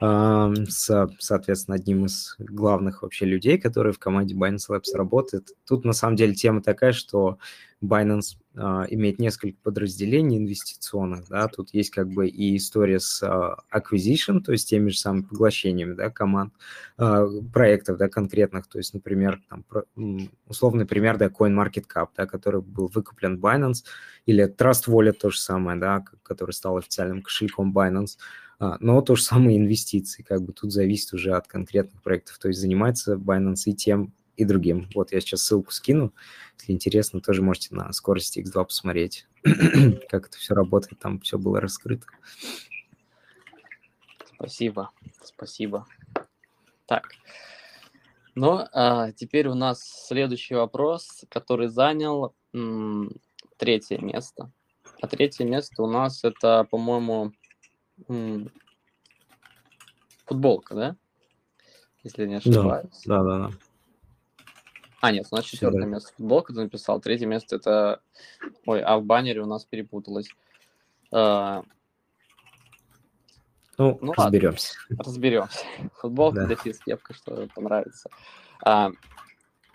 с, соответственно, одним из главных вообще людей, которые в команде Binance Labs работает. Тут, на самом деле, тема такая, что Binance uh, имеет несколько подразделений инвестиционных, да, тут есть как бы и история с uh, acquisition, то есть теми же самыми поглощениями, да, команд, uh, проектов, да, конкретных, то есть, например, там, про, условный пример, да, CoinMarketCap, да, который был выкуплен Binance, или Trust Wallet то же самое, да, который стал официальным кошельком Binance, а, но то же самое инвестиции, как бы тут зависит уже от конкретных проектов, то есть занимается Binance и тем, и другим. Вот я сейчас ссылку скину, если интересно, тоже можете на скорости X2 посмотреть, как это все работает, там все было раскрыто. Спасибо, спасибо. Так, ну, а теперь у нас следующий вопрос, который занял м, третье место. А третье место у нас это, по-моему, футболка, да? Если не ошибаюсь. Да, да, да. А, нет, у нас четвертое Сюда. место футболка ты написал. Третье место это... Ой, а в баннере у нас перепуталось. А... Ну, ну разберемся. Ладно, разберемся. Футболка, да. дефис, кепка, что понравится. А,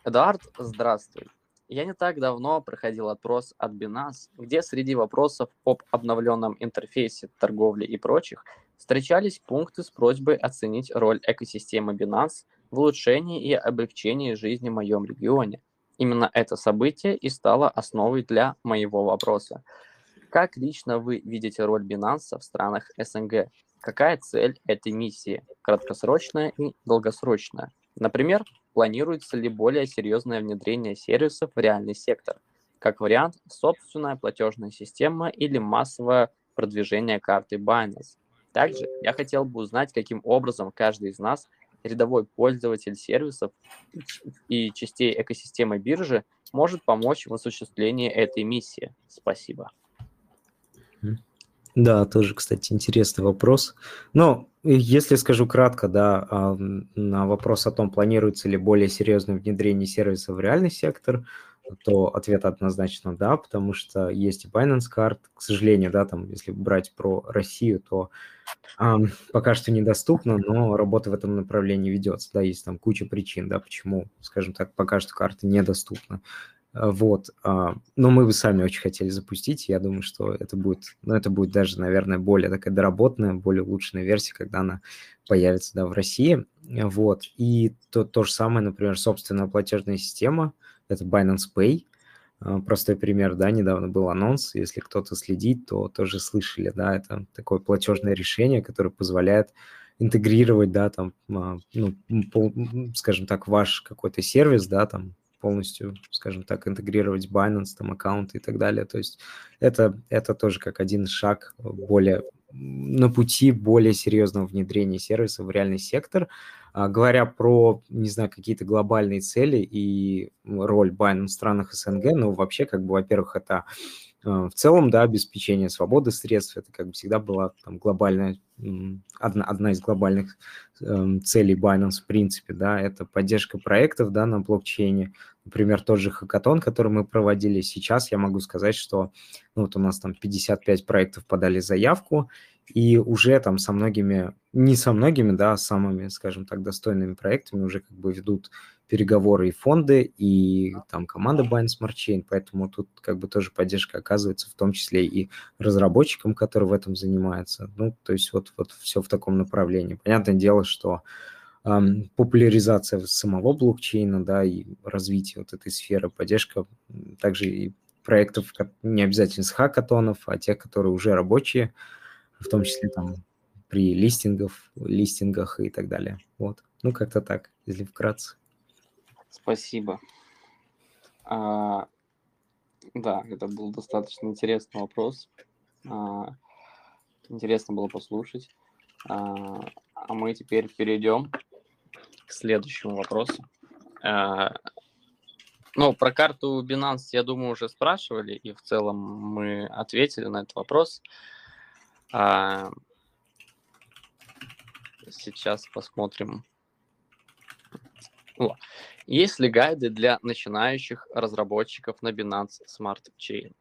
Эдуард, здравствуй. Я не так давно проходил опрос от Binance, где среди вопросов об обновленном интерфейсе торговли и прочих встречались пункты с просьбой оценить роль экосистемы Binance в улучшении и облегчении жизни в моем регионе. Именно это событие и стало основой для моего вопроса. Как лично вы видите роль Binance в странах СНГ? Какая цель этой миссии? Краткосрочная и долгосрочная? Например, планируется ли более серьезное внедрение сервисов в реальный сектор? Как вариант, собственная платежная система или массовое продвижение карты Binance. Также я хотел бы узнать, каким образом каждый из нас, рядовой пользователь сервисов и частей экосистемы биржи, может помочь в осуществлении этой миссии. Спасибо. Да, тоже, кстати, интересный вопрос. Но если скажу кратко, да, на вопрос о том, планируется ли более серьезное внедрение сервиса в реальный сектор, то ответ однозначно да, потому что есть и Binance Card, к сожалению, да, там, если брать про Россию, то э, пока что недоступно, но работа в этом направлении ведется, да, есть там куча причин, да, почему, скажем так, пока что карта недоступна. Э, вот. А, но мы бы сами очень хотели запустить. Я думаю, что это будет, ну, это будет даже, наверное, более такая доработанная, более улучшенная версия, когда она появится, да, в России. Вот. И то, то же самое, например, собственная платежная система, это Binance Pay. А, простой пример, да, недавно был анонс, если кто-то следит, то тоже слышали, да, это такое платежное решение, которое позволяет интегрировать, да, там, а, ну, скажем так, ваш какой-то сервис, да, там, полностью, скажем так, интегрировать Binance, там, аккаунты и так далее. То есть это, это тоже как один шаг более на пути более серьезного внедрения сервиса в реальный сектор. А, говоря про, не знаю, какие-то глобальные цели и роль Binance в странах СНГ, ну, вообще, как бы, во-первых, это а, в целом, да, обеспечение свободы средств, это как бы всегда была там глобальная, одна, одна из глобальных э, целей Binance, в принципе, да, это поддержка проектов, да, на блокчейне, например, тот же хакатон, который мы проводили сейчас, я могу сказать, что ну, вот у нас там 55 проектов подали заявку, и уже там со многими, не со многими, да, а самыми, скажем так, достойными проектами уже как бы ведут переговоры и фонды, и там команда Binance Smart Chain, поэтому тут как бы тоже поддержка оказывается, в том числе и разработчикам, которые в этом занимаются. Ну, то есть вот, вот все в таком направлении. Понятное дело, что популяризация самого блокчейна, да, и развитие вот этой сферы, поддержка также и проектов, не обязательно с хакатонов, а тех, которые уже рабочие, в том числе там при листингах, листингах и так далее. Вот. Ну, как-то так, если вкратце. Спасибо. А, да, это был достаточно интересный вопрос. А, интересно было послушать. А, а мы теперь перейдем к следующему вопросу. А, ну, про карту Binance, я думаю, уже спрашивали, и в целом мы ответили на этот вопрос. А, сейчас посмотрим. Есть ли гайды для начинающих разработчиков на Binance Smart Chain?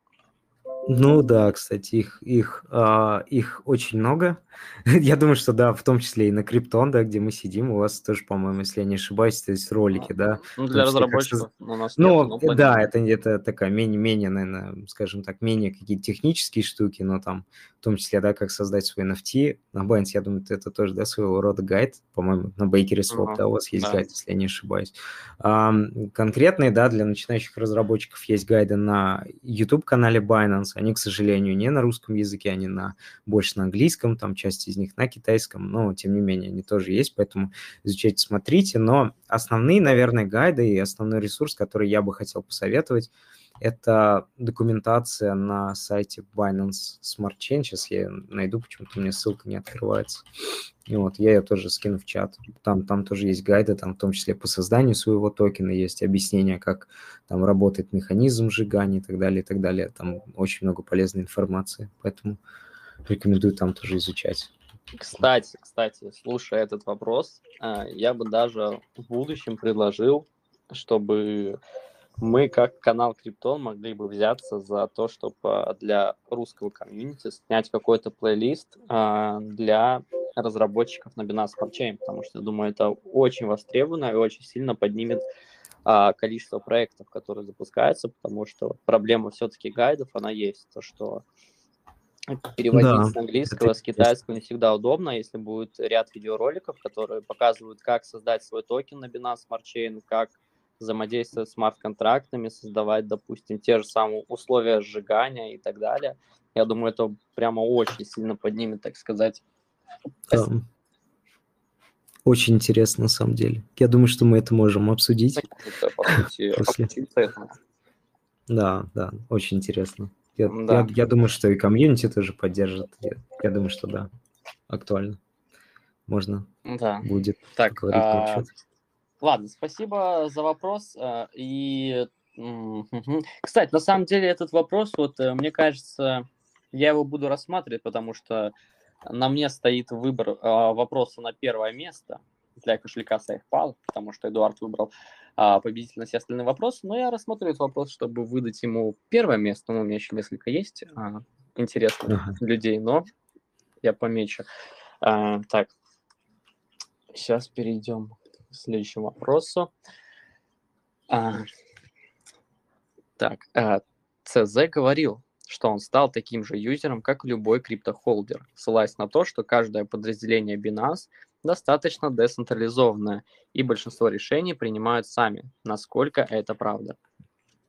Ну да, кстати, их, их, а, их очень много. я думаю, что да, в том числе и на Криптон, да, где мы сидим, у вас тоже, по-моему, если я не ошибаюсь, то есть ролики, да. Ну, для разработчиков у нас Ну, нет, да, это, это такая менее, менее, наверное, скажем так, менее какие-то технические штуки, но там в том числе, да, как создать свой NFT. На Binance, я думаю, это тоже, да, своего рода гайд, по-моему, на Bakery Swap, uh-huh. да, у вас есть да. гайд, если я не ошибаюсь. А, конкретные, да, для начинающих разработчиков есть гайды на YouTube-канале Binance, они, к сожалению, не на русском языке, они на больше на английском, там часть из них на китайском, но тем не менее они тоже есть, поэтому изучайте, смотрите. Но основные, наверное, гайды и основной ресурс, который я бы хотел посоветовать, это документация на сайте Binance Smart Chain. Сейчас я найду, почему-то у меня ссылка не открывается. И вот я ее тоже скину в чат. Там, там тоже есть гайды, там в том числе по созданию своего токена есть объяснение, как там работает механизм сжигания и так далее, и так далее. Там очень много полезной информации, поэтому рекомендую там тоже изучать. Кстати, кстати, слушая этот вопрос, а, я бы даже в будущем предложил, чтобы мы как канал Криптон могли бы взяться за то, чтобы а, для русского комьюнити снять какой-то плейлист а, для разработчиков на Binance Smart Chain, потому что, я думаю, это очень востребовано и очень сильно поднимет количество проектов, которые запускаются, потому что проблема все-таки гайдов, она есть, то, что переводить да, с английского, с китайского не всегда удобно, если будет ряд видеороликов, которые показывают, как создать свой токен на Binance Smart Chain, как взаимодействовать с смарт-контрактами, создавать, допустим, те же самые условия сжигания и так далее. Я думаю, это прямо очень сильно поднимет, так сказать. Да. Очень интересно, на самом деле. Я думаю, что мы это можем обсудить. Да, да, очень интересно. Я, да. я, я думаю, что и комьюнити тоже поддержит. Я, я думаю, что да, актуально. Можно да. будет так, говорить а, Ладно, спасибо за вопрос. А, и, кстати, на самом деле этот вопрос, вот э, мне кажется, я его буду рассматривать, потому что на мне стоит выбор а, вопроса на первое место для кошелька SafePal, потому что Эдуард выбрал а, победитель на все остальные вопросы, но я рассмотрю этот вопрос, чтобы выдать ему первое место. Ну, у меня еще несколько есть а, интересных ага. людей, но я помечу. А, так, сейчас перейдем следующему вопросу. А, так, а, ЦЗ говорил, что он стал таким же юзером, как любой криптохолдер, ссылаясь на то, что каждое подразделение Binance достаточно децентрализованное, и большинство решений принимают сами. Насколько это правда?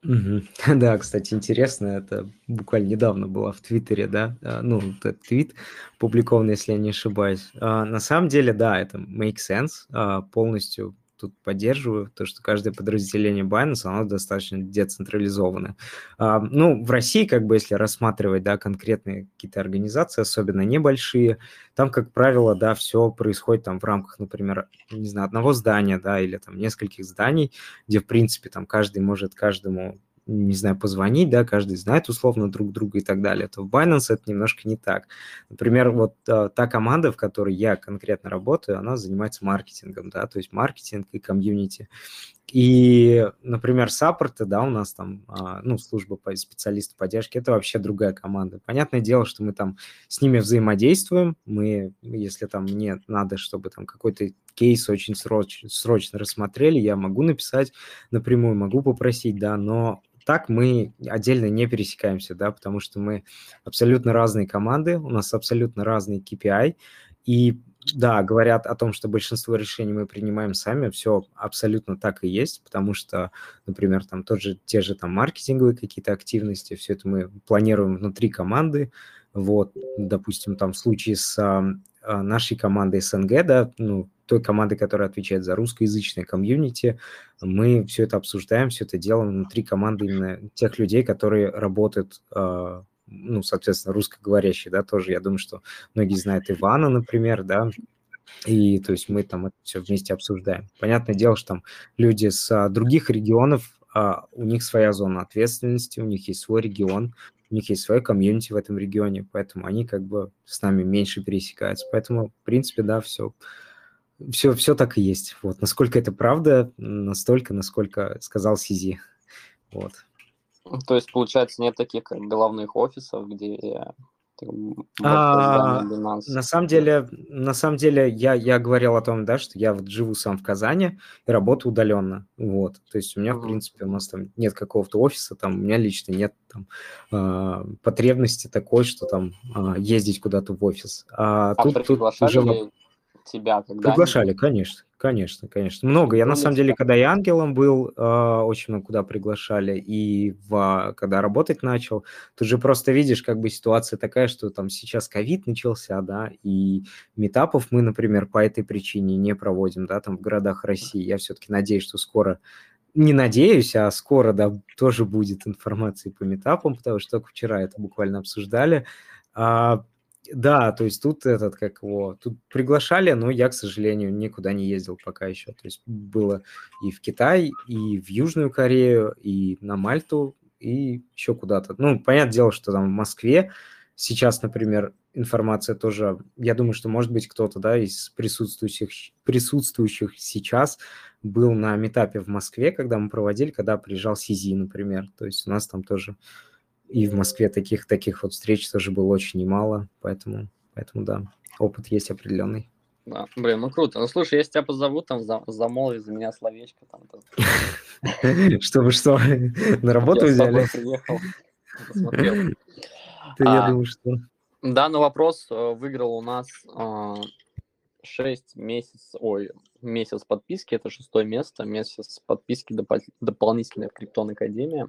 Да, кстати, интересно, это буквально недавно было в Твиттере, да, а, ну, этот твит публикован, если я не ошибаюсь. А, на самом деле, да, это make sense, а, полностью тут поддерживаю, то, что каждое подразделение Binance, оно достаточно децентрализованное. А, ну, в России, как бы, если рассматривать, да, конкретные какие-то организации, особенно небольшие, там, как правило, да, все происходит там в рамках, например, не знаю, одного здания, да, или там нескольких зданий, где, в принципе, там каждый может каждому не знаю, позвонить, да, каждый знает условно друг друга и так далее, то в Binance это немножко не так. Например, вот а, та команда, в которой я конкретно работаю, она занимается маркетингом, да, то есть маркетинг и комьюнити. И, например, саппорты, да, у нас там, а, ну, служба по специалисту поддержки, это вообще другая команда. Понятное дело, что мы там с ними взаимодействуем, мы, если там мне надо, чтобы там какой-то кейс очень срочно, срочно рассмотрели, я могу написать напрямую, могу попросить, да, но так мы отдельно не пересекаемся, да, потому что мы абсолютно разные команды, у нас абсолютно разный KPI, и да, говорят о том, что большинство решений мы принимаем сами, все абсолютно так и есть, потому что, например, там тоже те же там маркетинговые какие-то активности, все это мы планируем внутри команды, вот, допустим, там в случае с а, нашей командой СНГ, да, ну, той команды, которая отвечает за русскоязычное комьюнити, мы все это обсуждаем, все это делаем внутри команды именно тех людей, которые работают а, ну, соответственно, русскоговорящие, да, тоже, я думаю, что многие знают Ивана, например, да, и то есть мы там это все вместе обсуждаем. Понятное дело, что там люди с а, других регионов, а, у них своя зона ответственности, у них есть свой регион, у них есть свой комьюнити в этом регионе, поэтому они как бы с нами меньше пересекаются. Поэтому, в принципе, да, все, все, все так и есть. Вот. Насколько это правда, настолько, насколько сказал Сизи. Вот. То есть, получается, нет таких как головных офисов, где а, на самом деле, на самом деле, я, я говорил о том, да, что я вот живу сам в Казани и работаю удаленно, вот, то есть у меня, в принципе, у нас там нет какого-то офиса, там, у меня лично нет там э, потребности такой, что там э, ездить куда-то в офис. А, а тут, тут уже тебя когда Приглашали, конечно, конечно, конечно. Много. Я, на самом деле, когда и ангелом был, э, очень много куда приглашали, и в, когда работать начал, тут же просто видишь, как бы ситуация такая, что там сейчас ковид начался, да, и метапов мы, например, по этой причине не проводим, да, там в городах России. Я все-таки надеюсь, что скоро не надеюсь, а скоро, да, тоже будет информация по метапам, потому что только вчера это буквально обсуждали. А, да, то есть тут этот, как его, тут приглашали, но я, к сожалению, никуда не ездил пока еще. То есть было и в Китай, и в Южную Корею, и на Мальту, и еще куда-то. Ну, понятное дело, что там в Москве сейчас, например, информация тоже, я думаю, что, может быть, кто-то, да, из присутствующих, присутствующих сейчас был на метапе в Москве, когда мы проводили, когда приезжал Сизи, например. То есть у нас там тоже и в Москве таких, таких вот встреч тоже было очень немало, поэтому, поэтому да, опыт есть определенный. Да, блин, ну круто. Ну слушай, если тебя позовут, там за, замолви за меня словечко там. Чтобы что, на работу взяли? приехал, посмотрел. Я думаю, что... Да, но вопрос э, выиграл у нас 6 а, месяцев, ой, месяц подписки, это шестое место, месяц подписки дополнительной в Криптон Академия.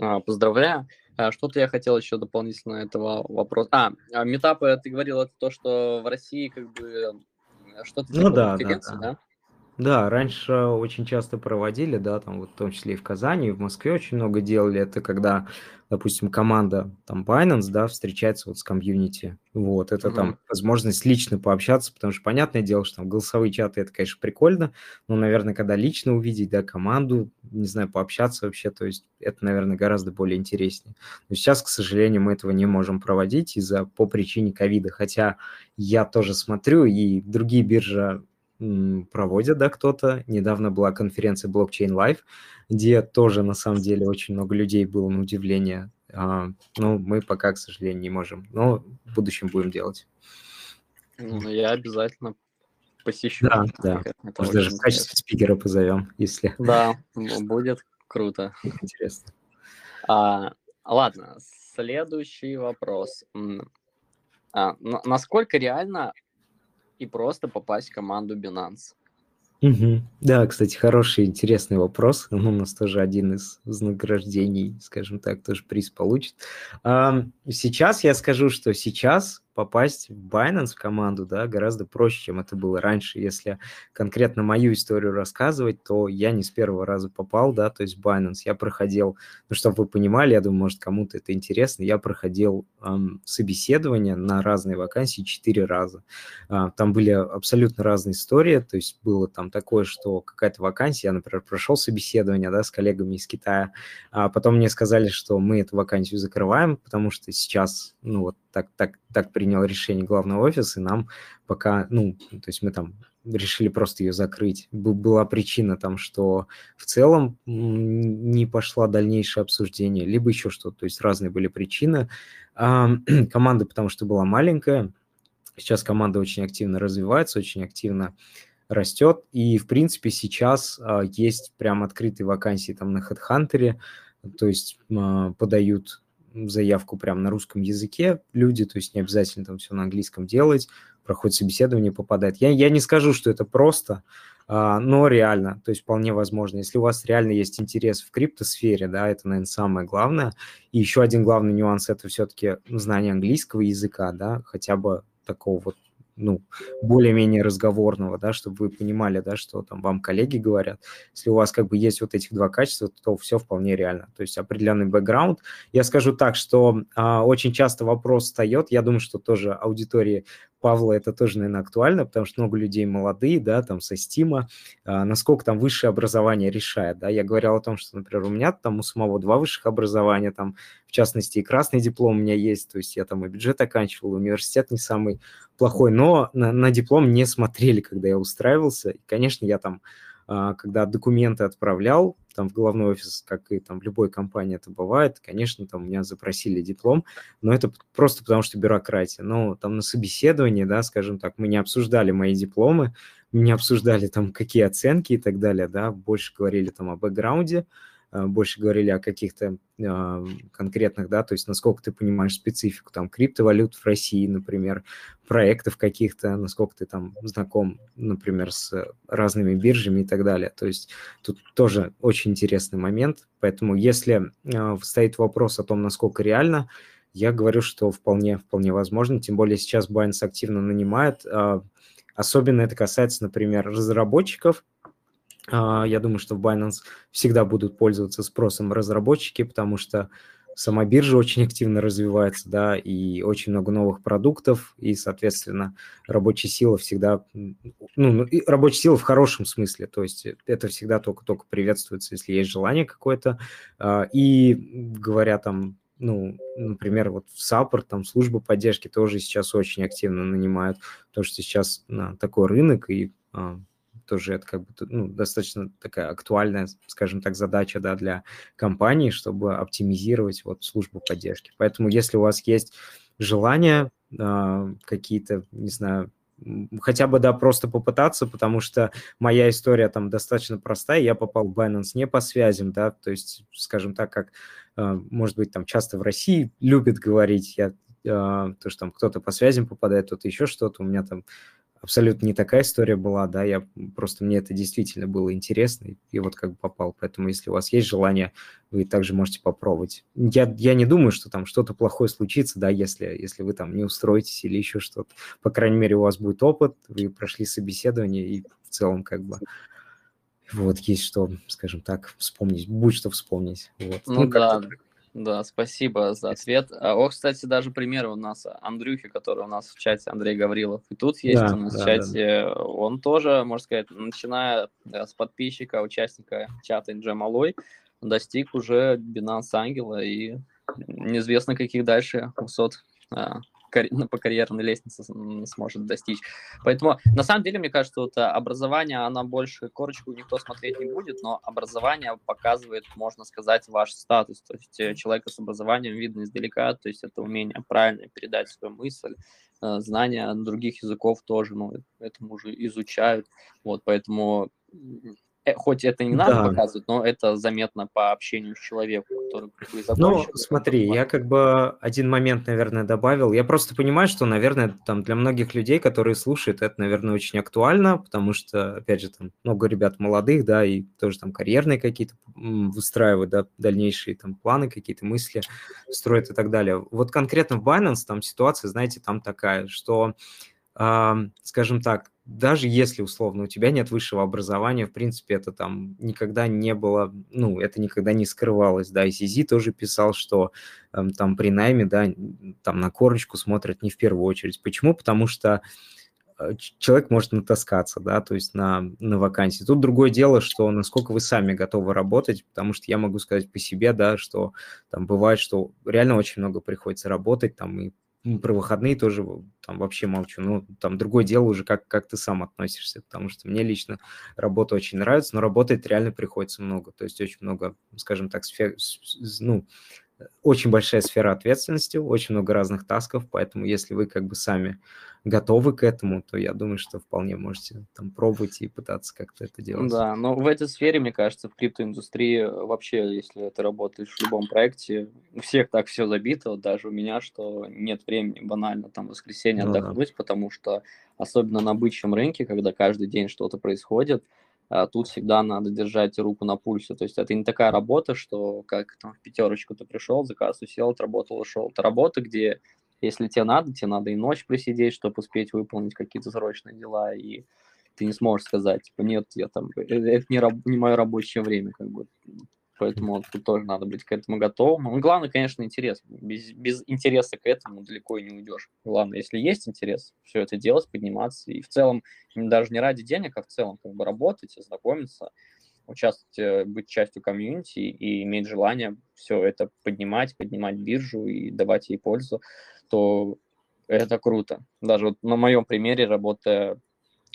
А, поздравляю. А, что-то я хотел еще дополнительно этого вопроса. А, метапы, ты говорил, это то, что в России как бы что-то ну, да, конференции, да? да? Да, раньше очень часто проводили, да, там вот в том числе и в Казани, и в Москве очень много делали. Это когда, допустим, команда там Binance, да, встречается вот с комьюнити. Вот, это mm-hmm. там возможность лично пообщаться, потому что понятное дело, что там голосовые чаты, это, конечно, прикольно, но, наверное, когда лично увидеть, да, команду, не знаю, пообщаться вообще, то есть это, наверное, гораздо более интереснее. Но сейчас, к сожалению, мы этого не можем проводить из-за по причине ковида, хотя я тоже смотрю, и другие биржи проводят, да, кто-то. Недавно была конференция Blockchain Live, где тоже, на самом деле, очень много людей было на удивление. А, ну, мы пока, к сожалению, не можем, но в будущем будем делать. Ну, я обязательно посещу. Да, да. Это Может, даже в качестве спикера позовем, если... Да, будет круто. Интересно. А, ладно, следующий вопрос. А, насколько реально и просто попасть в команду Binance? Угу. Да, кстати, хороший, интересный вопрос. Он у нас тоже один из вознаграждений, скажем так, тоже приз получит. Сейчас я скажу, что сейчас попасть в Binance в команду, да, гораздо проще, чем это было раньше. Если конкретно мою историю рассказывать, то я не с первого раза попал, да, то есть Binance. Я проходил, ну, чтобы вы понимали, я думаю, может, кому-то это интересно, я проходил эм, собеседование на разные вакансии четыре раза. Э, там были абсолютно разные истории, то есть было там такое, что какая-то вакансия, я, например, прошел собеседование, да, с коллегами из Китая, а потом мне сказали, что мы эту вакансию закрываем, потому что сейчас, ну, вот так, так, так принял решение главный офис, и нам пока, ну, то есть мы там решили просто ее закрыть. Была причина там, что в целом не пошла дальнейшее обсуждение, либо еще что-то, то есть разные были причины. Команда, потому что была маленькая, сейчас команда очень активно развивается, очень активно растет, и, в принципе, сейчас а, есть прям открытые вакансии там на HeadHunter, то есть а, подают заявку прямо на русском языке люди, то есть не обязательно там все на английском делать. проходит собеседование, попадает. Я, я не скажу, что это просто, а, но реально, то есть вполне возможно. Если у вас реально есть интерес в криптосфере, да, это, наверное, самое главное. И еще один главный нюанс – это все-таки знание английского языка, да, хотя бы такого вот ну, более-менее разговорного, да, чтобы вы понимали, да, что там вам коллеги говорят. Если у вас как бы есть вот этих два качества, то все вполне реально. То есть определенный бэкграунд. Я скажу так, что а, очень часто вопрос встает, я думаю, что тоже аудитории Павла это тоже, наверное, актуально, потому что много людей молодые, да, там со Стима, а, насколько там высшее образование решает, да, я говорил о том, что, например, у меня там у самого два высших образования, там, в частности, и красный диплом у меня есть, то есть я там и бюджет оканчивал, университет не самый плохой, но на, на диплом не смотрели, когда я устраивался, и, конечно, я там а, когда документы отправлял, там в головной офис, как и там в любой компании это бывает, конечно, там меня запросили диплом, но это просто потому, что бюрократия. Но там на собеседовании, да, скажем так, мы не обсуждали мои дипломы, мы не обсуждали там какие оценки и так далее, да, больше говорили там о бэкграунде, больше говорили о каких-то э, конкретных, да, то есть насколько ты понимаешь специфику там криптовалют в России, например, проектов каких-то, насколько ты там знаком, например, с разными биржами и так далее. То есть тут тоже очень интересный момент, поэтому если э, стоит вопрос о том, насколько реально, я говорю, что вполне, вполне возможно, тем более сейчас Binance активно нанимает, особенно это касается, например, разработчиков, а, я думаю, что в Binance всегда будут пользоваться спросом разработчики, потому что сама биржа очень активно развивается, да, и очень много новых продуктов, и, соответственно, рабочая сила всегда, ну, ну рабочая сила в хорошем смысле, то есть это всегда только-только приветствуется, если есть желание какое-то, а, и говоря там, ну, например, вот в саппорт, там, служба поддержки тоже сейчас очень активно нанимают, потому что сейчас такой рынок, и а, тоже это как бы ну, достаточно такая актуальная, скажем так, задача да, для компании, чтобы оптимизировать вот службу поддержки. Поэтому если у вас есть желание э, какие-то, не знаю, хотя бы, да, просто попытаться, потому что моя история там достаточно простая, я попал в Binance не по связям, да, то есть, скажем так, как, э, может быть, там часто в России любят говорить, я, э, то, что там кто-то по связям попадает, кто-то еще что-то, у меня там абсолютно не такая история была, да, я просто, мне это действительно было интересно, и, и вот как бы попал, поэтому если у вас есть желание, вы также можете попробовать. Я, я не думаю, что там что-то плохое случится, да, если, если вы там не устроитесь или еще что-то. По крайней мере, у вас будет опыт, вы прошли собеседование, и в целом как бы вот есть что, скажем так, вспомнить, будет что вспомнить. Вот. Ну, ну да, да, спасибо за ответ. А, о, кстати, даже пример у нас Андрюхи, который у нас в чате, Андрей Гаврилов, и тут есть да, у нас да, в чате, да. он тоже, можно сказать, начиная с подписчика, участника чата Джамалой, достиг уже Binance Ангела и неизвестно каких дальше высот а, ну, по карьерной лестнице сможет достичь. Поэтому, на самом деле, мне кажется, вот э, образование, она больше, корочку никто смотреть не будет, но образование показывает, можно сказать, ваш статус. То есть э, человека с образованием видно издалека, то есть это умение правильно передать свою мысль, э, знания других языков тоже, ну, этому уже изучают. Вот, поэтому хоть это не надо да. показывать, но это заметно по общению с человеком, который Ну, смотри, я как бы один момент, наверное, добавил. Я просто понимаю, что, наверное, там для многих людей, которые слушают, это, наверное, очень актуально, потому что, опять же, там много ребят молодых, да, и тоже там карьерные какие-то выстраивают, да, дальнейшие там планы, какие-то мысли строят и так далее. Вот конкретно в Binance там ситуация, знаете, там такая, что, э, скажем так, даже если, условно, у тебя нет высшего образования, в принципе, это там никогда не было, ну, это никогда не скрывалось, да, и Сизи тоже писал, что э, там при найме, да, там на корочку смотрят не в первую очередь. Почему? Потому что э, человек может натаскаться, да, то есть на, на вакансии. Тут другое дело, что насколько вы сами готовы работать, потому что я могу сказать по себе, да, что там бывает, что реально очень много приходится работать, там и про выходные тоже там вообще молчу. Ну, там другое дело уже, как, как ты сам относишься, потому что мне лично работа очень нравится, но работать реально приходится много. То есть очень много, скажем так, сфер, ну, очень большая сфера ответственности, очень много разных тасков, поэтому если вы как бы сами готовы к этому, то я думаю, что вполне можете там пробовать и пытаться как-то это делать. Да, но в этой сфере, мне кажется, в криптоиндустрии вообще, если ты работаешь в любом проекте, у всех так все забито, вот даже у меня, что нет времени банально там в воскресенье Ну да. отдохнуть, потому что особенно на бычьем рынке, когда каждый день что-то происходит, тут всегда надо держать руку на пульсе. То есть это не такая работа, что как там в пятерочку ты пришел, за кассу сел, отработал, ушел. Это работа, где если тебе надо, тебе надо и ночь просидеть, чтобы успеть выполнить какие-то срочные дела, и ты не сможешь сказать, типа, нет, я там, э, это не, раб- не мое рабочее время, как бы. Поэтому тут тоже надо быть к этому готовым. Ну, главное, конечно, интерес. Без, без интереса к этому далеко и не уйдешь. Главное, если есть интерес, все это делать, подниматься. И в целом, даже не ради денег, а в целом как бы работать, знакомиться, участвовать, э, быть частью комьюнити и иметь желание все это поднимать, поднимать биржу и давать ей пользу, то это круто. Даже вот на моем примере, работая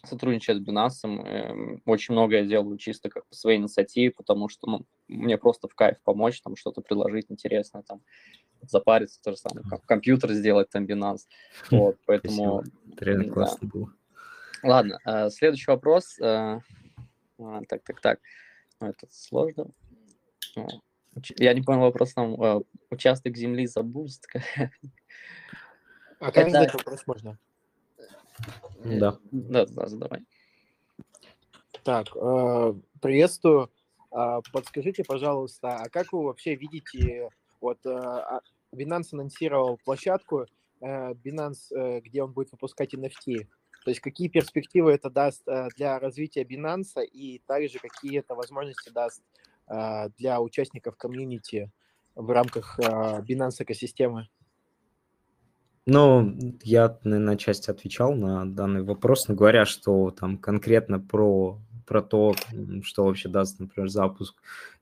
сотрудничая с Binance, эм, очень многое делаю чисто как по своей инициативе, потому что ну, мне просто в кайф помочь, там что-то предложить интересное, там запариться, то же самое, ком- компьютер сделать там Binance. Вот, поэтому... Это реально да. классно было. Ладно, э, следующий вопрос. э, а, Так, так, так. Это сложно. Уч- Я не понял вопрос там. э, Участок земли за boost. А как Это- задать вопрос можно? Да. Да, да, задавай. Так, э, приветствую. А, Подскажите, пожалуйста, а как вы вообще видите, вот э, а, Binance анонсировал площадку э, Binance, э, где он будет выпускать NFT. То есть какие перспективы это даст э, для развития Binance и также какие это возможности даст э, для участников комьюнити в рамках э, Binance экосистемы? Ну, я, наверное, отчасти отвечал на данный вопрос, но говоря, что там конкретно про, про то, что вообще даст, например, запуск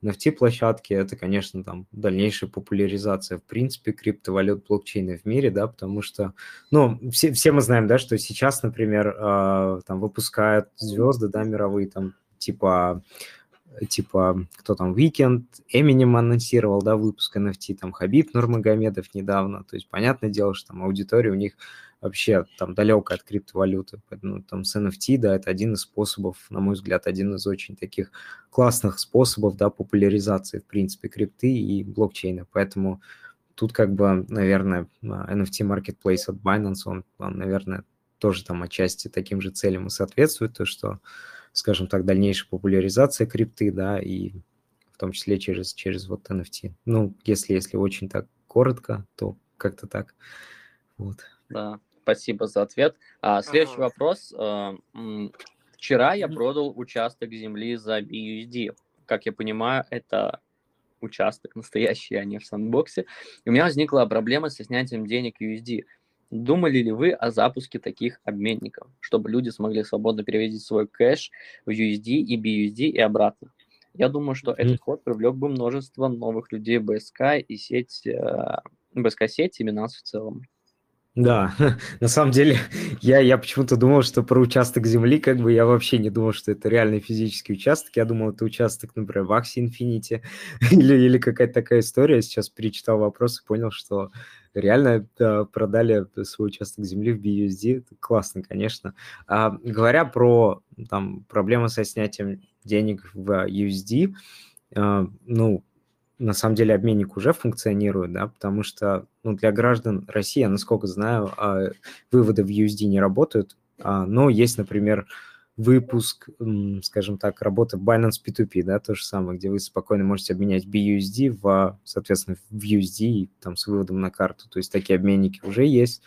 NFT-площадки, это, конечно, там дальнейшая популяризация, в принципе, криптовалют блокчейна в мире, да, потому что, ну, все, все мы знаем, да, что сейчас, например, а, там выпускают звезды, да, мировые, там, типа типа, кто там, Weekend, Eminem анонсировал, да, выпуск NFT, там, Хабиб Нурмагомедов недавно, то есть, понятное дело, что там аудитория у них вообще там далекая от криптовалюты, поэтому там с NFT, да, это один из способов, на мой взгляд, один из очень таких классных способов, да, популяризации, в принципе, крипты и блокчейна, поэтому тут как бы, наверное, NFT Marketplace от Binance, он, он, наверное, тоже там отчасти таким же целям и соответствует, то, что скажем так, дальнейшая популяризация крипты, да, и в том числе через, через вот NFT. Ну, если, если очень так коротко, то как-то так. Вот. Да, спасибо за ответ. А, следующий Ага. вопрос. э, Вчера я продал участок земли за BUSD. Как я понимаю, это участок настоящий, а не в сандбоксе. И у меня возникла проблема со снятием денег USD. Думали ли вы о запуске таких обменников, чтобы люди смогли свободно перевести свой кэш в USD и BUSD и обратно? Я думаю, что Мгм. этот ход привлек бы множество новых людей BSK и сеть, э, BSK-сеть и Binance в целом. Да, на самом деле я, я почему-то думал, что про участок земли, как бы я вообще не думал, что это реальный физический участок. Я думал, это участок, например, в Axie Infinity или, или какая-то такая история. Сейчас перечитал вопрос и понял, что реально да, продали свой участок земли в BUSD. Это классно, конечно. А, говоря про там, проблемы со снятием денег в USD, а, ну, на самом деле обменник уже функционирует, да, потому что ну, для граждан России, я насколько знаю, а, выводы в USD не работают, а, но есть, например, выпуск, скажем так, работы Binance P2P, да, то же самое, где вы спокойно можете обменять BUSD в, соответственно, в USD и там с выводом на карту. То есть такие обменники уже есть,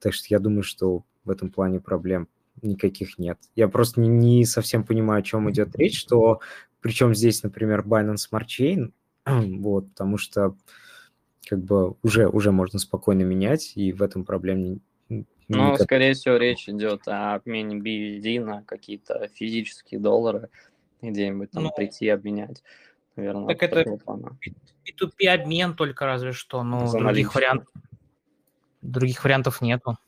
так что я думаю, что в этом плане проблем никаких нет. Я просто не, не совсем понимаю, о чем идет речь, что причем здесь, например, Binance Smart Chain, вот, потому что как бы уже, уже можно спокойно менять, и в этом проблем не, Ну, никак- скорее всего, речь идет о обмене BUSD на какие-то физические доллары, где-нибудь там Ну, прийти обменять. Наверное, так это- такого плана. P2P обмен только разве что, но За других вариантов других вариантов нету.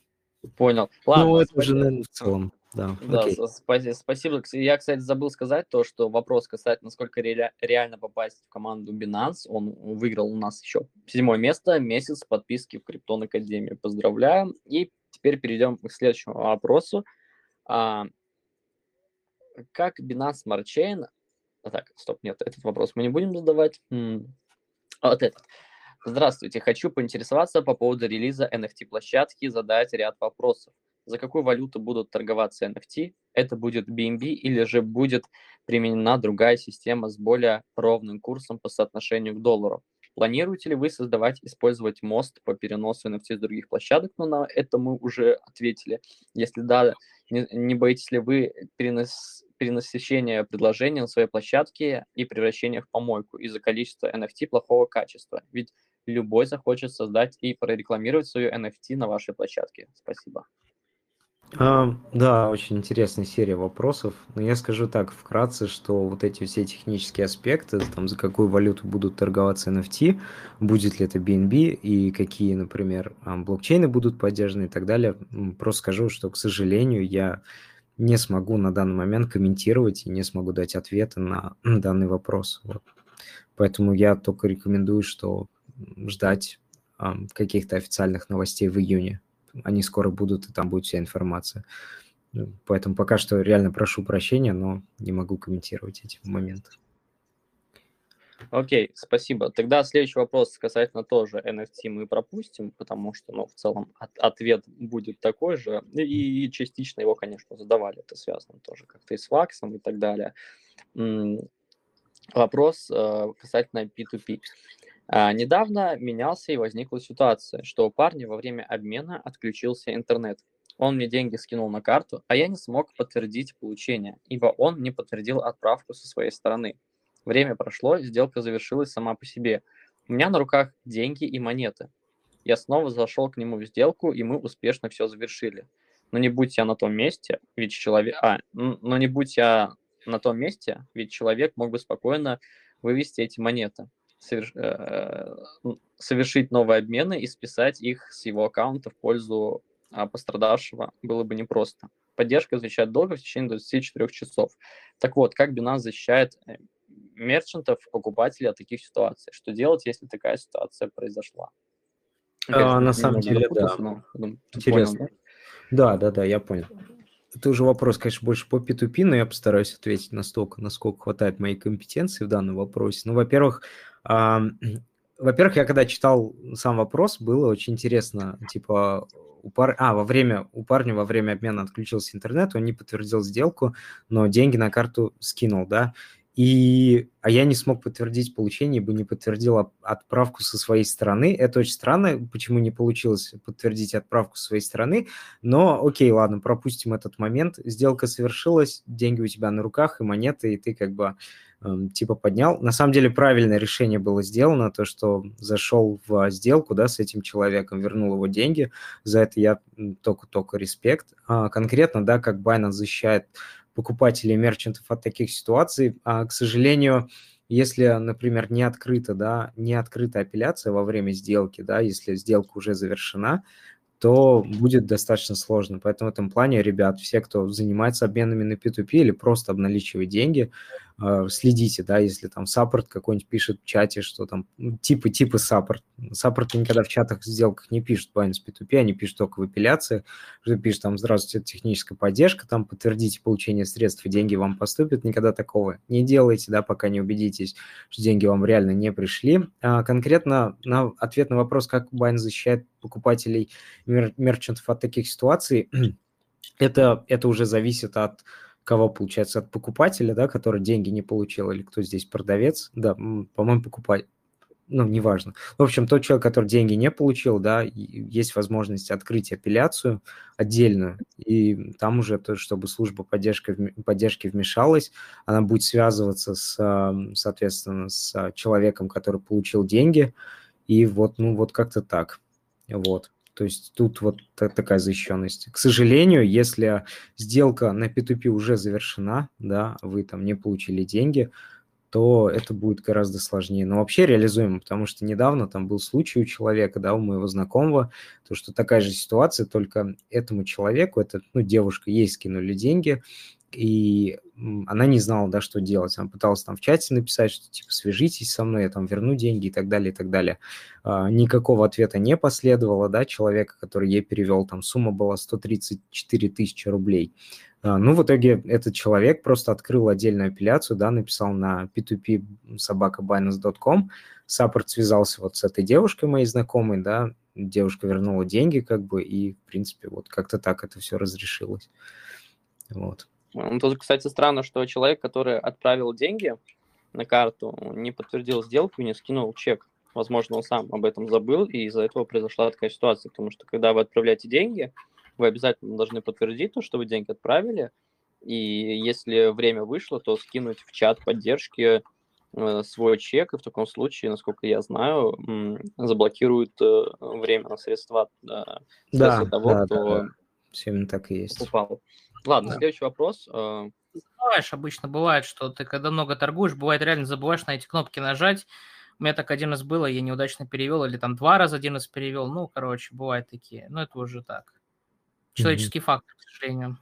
Понял. Ладно, ну, это уже, наверное, в целом Да, Да, окей. спасибо. Я, кстати, забыл сказать то, что вопрос касательно, насколько реально попасть в команду Binance. Он выиграл у нас еще седьмое место, месяц подписки в Криптон Академию. Поздравляем. И теперь перейдем к следующему вопросу. А, как Binance Smart Chain... А, так, стоп, нет, этот вопрос мы не будем задавать. М, Вот этот. Здравствуйте, хочу поинтересоваться по поводу релиза NFT-площадки задать ряд вопросов за какую валюту будут торговаться NFT, это будет BNB или же будет применена другая система с более ровным курсом по соотношению к доллару. Планируете ли вы создавать, использовать мост по переносу NFT с других площадок? Но на это мы уже ответили. Если да, не, не боитесь ли вы перенос, перенасыщения предложения на своей площадке и превращения в помойку из-за количества NFT плохого качества? Ведь любой захочет создать и прорекламировать свою NFT на вашей площадке. Спасибо. А, да, очень интересная серия вопросов. Но я скажу так вкратце, что вот эти все технические аспекты, там, за какую валюту будут торговаться NFT, будет ли это BNB и какие, например, а, блокчейны будут поддержаны и так далее, просто скажу, что, к сожалению, я не смогу на данный момент комментировать и не смогу дать ответы на данный вопрос. Вот. Поэтому я только рекомендую, что ждать а, каких-то официальных новостей в июне они скоро будут, и там будет вся информация. Поэтому пока что реально прошу прощения, но не могу комментировать эти моменты. Окей, спасибо. Тогда следующий вопрос касательно тоже NFT мы пропустим, потому что, ну, в целом от- ответ будет такой же, и, и частично его, конечно, задавали, это связано тоже как-то и с ваксом и так далее. Вопрос э, касательно P2P. А, Недавно менялся и возникла ситуация, что у парня во время обмена отключился интернет. Он мне деньги скинул на карту, а я не смог подтвердить получение, ибо он не подтвердил отправку со своей стороны. Время прошло, сделка завершилась сама по себе. У меня на руках деньги и монеты. Я снова зашел к нему в сделку, и мы успешно все завершили. Но не будь я на том месте, ведь человек... А, но не будь я на том месте, ведь человек мог бы спокойно вывести эти монеты, совершить новые обмены и списать их с его аккаунта в пользу а, пострадавшего было бы непросто. Поддержка защищает долго в течение 24 часов. Так вот, как Binance защищает э, мерчантов, покупателей от таких ситуаций? Что делать, если такая ситуация произошла? А, на немного самом деле, да. но, Интересно. понял, Да, да, да, я понял. Это уже вопрос, конечно, больше по P2P, но я постараюсь ответить настолько, насколько хватает моей компетенции в данном вопросе. Ну, во-первых, ам, во-первых, я когда читал сам вопрос, было очень интересно, типа, у пар... а, во время, у парня во время обмена отключился интернет, он не подтвердил сделку, но деньги на карту скинул, да, и, а я не смог подтвердить получение, ибо не подтвердил отправку со своей стороны. Это очень странно, почему не получилось подтвердить отправку со своей стороны, но окей, ладно, пропустим этот момент. Сделка совершилась, деньги у тебя на руках и монеты, и ты как бы эм, типа поднял. На самом деле правильное решение было сделано, то, что зашел в сделку, да, с этим человеком, вернул его деньги. За это я только-только респект. А, конкретно, да, как Binance защищает покупателей мерчантов от таких ситуаций, а, к сожалению, если, например, не открыта, да, не открыта апелляция во время сделки, да, если сделка уже завершена, то будет достаточно сложно. Поэтому в этом плане, ребят, все, кто занимается обменами на P2P или просто обналичивает деньги, следите, да, если там support какой-нибудь пишет в чате, что там ну, типа, типа support. Support никогда в чатах, сделках не пишут Binance P2P, они пишут только в апелляции, что пишут там, здравствуйте, техническая поддержка, там подтвердите получение средств, и деньги вам поступят. Никогда такого не делайте, да, пока не убедитесь, что деньги вам реально не пришли. А конкретно на ответ на вопрос, как Binance защищает покупателей мер- мерчантов от таких ситуаций, это, это уже зависит от кого, получается, от покупателя, да, который деньги не получил, или кто здесь продавец, да, по-моему, покупатель, ну, неважно. В общем, тот человек, который деньги не получил, да, есть возможность открыть апелляцию отдельную, и там уже, то, чтобы служба поддержки, поддержки вмешалась, она будет связываться с, соответственно, с человеком, который получил деньги, и вот, ну, вот как-то так. Вот. То есть тут вот та- такая защищенность. К сожалению, если сделка на P2P уже завершена, да, вы там не получили деньги, то это будет гораздо сложнее. Но вообще реализуемо, потому что недавно там был случай у человека, да, у моего знакомого, то, что такая же ситуация, только этому человеку, это, ну, девушка, ей скинули деньги, и она не знала, да, что делать. Она пыталась там в чате написать, что типа свяжитесь со мной, я там верну деньги и так далее, и так далее. А, никакого ответа не последовало, да, человека, который ей перевел, там сумма была 134 тысячи рублей. А, ну, в итоге этот человек просто открыл отдельную апелляцию, да, написал на p2p собака Binance.com, саппорт связался вот с этой девушкой моей знакомой, да, девушка вернула деньги, как бы, и, в принципе, вот как-то так это все разрешилось. Вот. Ну, тут, кстати, странно, что человек, который отправил деньги на карту, не подтвердил сделку не скинул чек. Возможно, он сам об этом забыл, и из-за этого произошла такая ситуация. Потому что, когда вы отправляете деньги, вы обязательно должны подтвердить то, что вы деньги отправили. И если время вышло, то скинуть в чат поддержки э, свой чек, и в таком случае, насколько я знаю, заблокируют э, время на средства, э, средства да, того, да, кто да, да. Все так и есть. упал. Ладно, Да. следующий вопрос. Э, забываешь, обычно бывает, что ты когда много торгуешь, бывает реально забываешь на эти кнопки нажать. У меня так один раз было, я неудачно перевел, или там два раза один раз перевел. Ну, короче, бывают такие. Но это уже так. Человеческий фактор, к сожалению.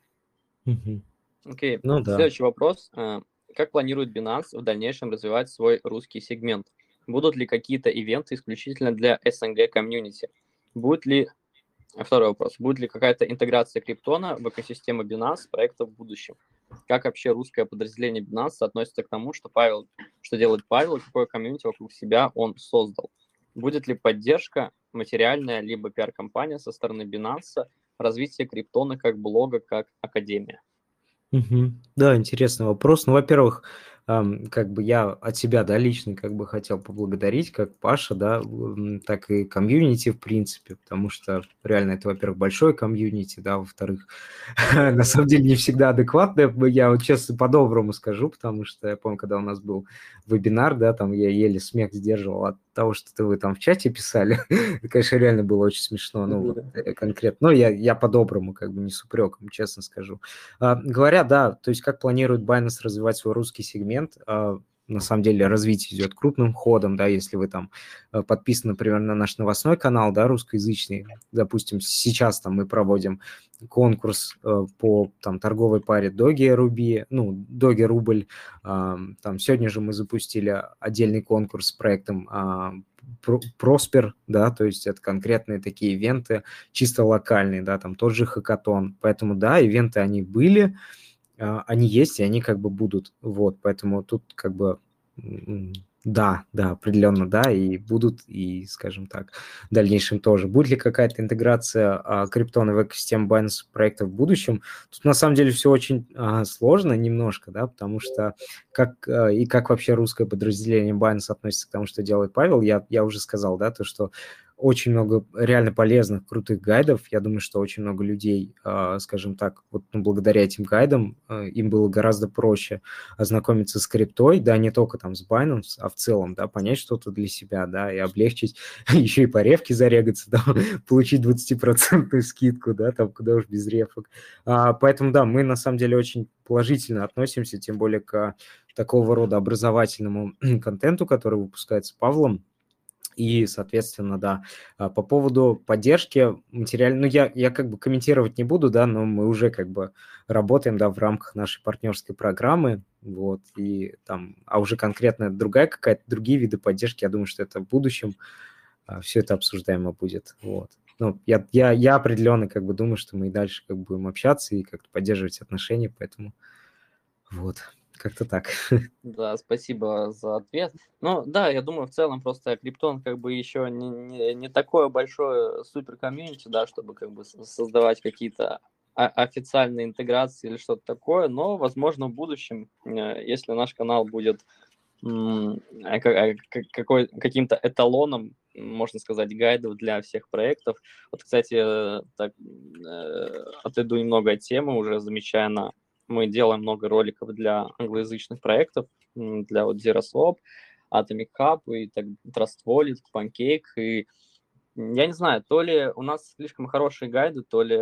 Окей, Ну да. следующий вопрос. Э, Как планирует Binance в дальнейшем развивать свой русский сегмент? Будут ли какие-то ивенты исключительно для СНГ комьюнити? Будет ли а Второй вопрос. Будет ли какая-то интеграция криптона в экосистему Binance проекта в будущем? Как вообще русское подразделение Binance относится к тому, что Павел, что делает Павел, и какое комьюнити вокруг себя он создал? Будет ли поддержка материальная, либо пиар-компания со стороны Binance, развитие криптона как блога, как академия? Мгм. Да, интересный вопрос. Ну, во-первых, ам, как бы я от себя, да, лично как бы хотел поблагодарить, как Паша, да, так и комьюнити, в принципе, потому что реально это, во-первых, большое комьюнити, да, во-вторых, на самом деле не всегда адекватное, я вот честно по-доброму скажу, потому что я помню, когда у нас был вебинар, да, там я еле смех сдерживал от того, что ты вы там в чате писали, это, конечно, реально было очень смешно, ну, вот, э, конкретно, но я, я по-доброму, как бы не с упреком, честно скажу. А, говоря, да, то есть как планирует Binance развивать свой русский сегмент, а, на самом деле развитие идет крупным ходом, да, если вы там э, подписаны, например, на наш новостной канал, да, русскоязычный, допустим, сейчас там мы проводим конкурс э, по там торговой паре Доги Руби, ну, Доги Рубль, э, там сегодня же мы запустили отдельный конкурс с проектом э, Проспер, да, то есть это конкретные такие ивенты, чисто локальные, да, там тот же хакатон, поэтому, да, ивенты они были, а, они есть, и они как бы будут. Вот, поэтому тут как бы да, да, определенно, да, и будут, и, скажем так, в дальнейшем тоже. Будет ли какая-то интеграция а, криптона в экосистему Binance проекта в будущем? Тут на самом деле все очень а, сложно немножко, да, потому что как а, и как вообще русское подразделение Binance относится к тому, что делает Павел, я, я уже сказал, да, то, что очень много реально полезных, крутых гайдов. Я думаю, что очень много людей, а, скажем так, вот ну, благодаря этим гайдам а, им было гораздо проще ознакомиться с криптой, да, не только там с Binance, а в целом, да, понять что-то для себя, да, и облегчить, еще и по ревке зарегаться, да, получить 20% скидку, да, там куда уж без рефок. А, поэтому, да, мы на самом деле очень положительно относимся, тем более к такого рода образовательному контенту, который выпускается Павлом, и, соответственно, да, а, по поводу поддержки материальной, ну, я, я как бы комментировать не буду, да, но мы уже как бы работаем, да, в рамках нашей партнерской программы, вот, и там, а уже конкретно другая какая-то, другие виды поддержки, я думаю, что это в будущем а, все это обсуждаемо будет, вот. Ну, я, я, я определенно как бы думаю, что мы и дальше как бы будем общаться и как-то поддерживать отношения, поэтому вот. Как-то так. Да, спасибо за ответ. Ну, да, я думаю, в целом просто Криптон как бы еще не, не, не такое большое супер комьюнити, да, чтобы как бы создавать какие-то официальные интеграции или что-то такое, но, возможно, в будущем, э, если наш канал будет а, какой, каким-то эталоном, можно сказать, гайдов для всех проектов. Вот, кстати, э, так, э, отойду немного от темы, уже замечая на мы делаем много роликов для англоязычных проектов, для вот Zero Swap, Atomic Hub и так, Trust Wallet, Pancake. И я не знаю, то ли у нас слишком хорошие гайды, то ли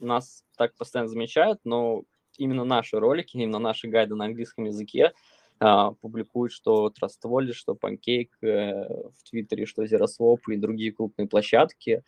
нас так постоянно замечают, но именно наши ролики, именно наши гайды на английском языке а, публикуют, что Trust Wallet, что Pancake э, в Твиттере, что ZeroSwap и другие крупные площадки.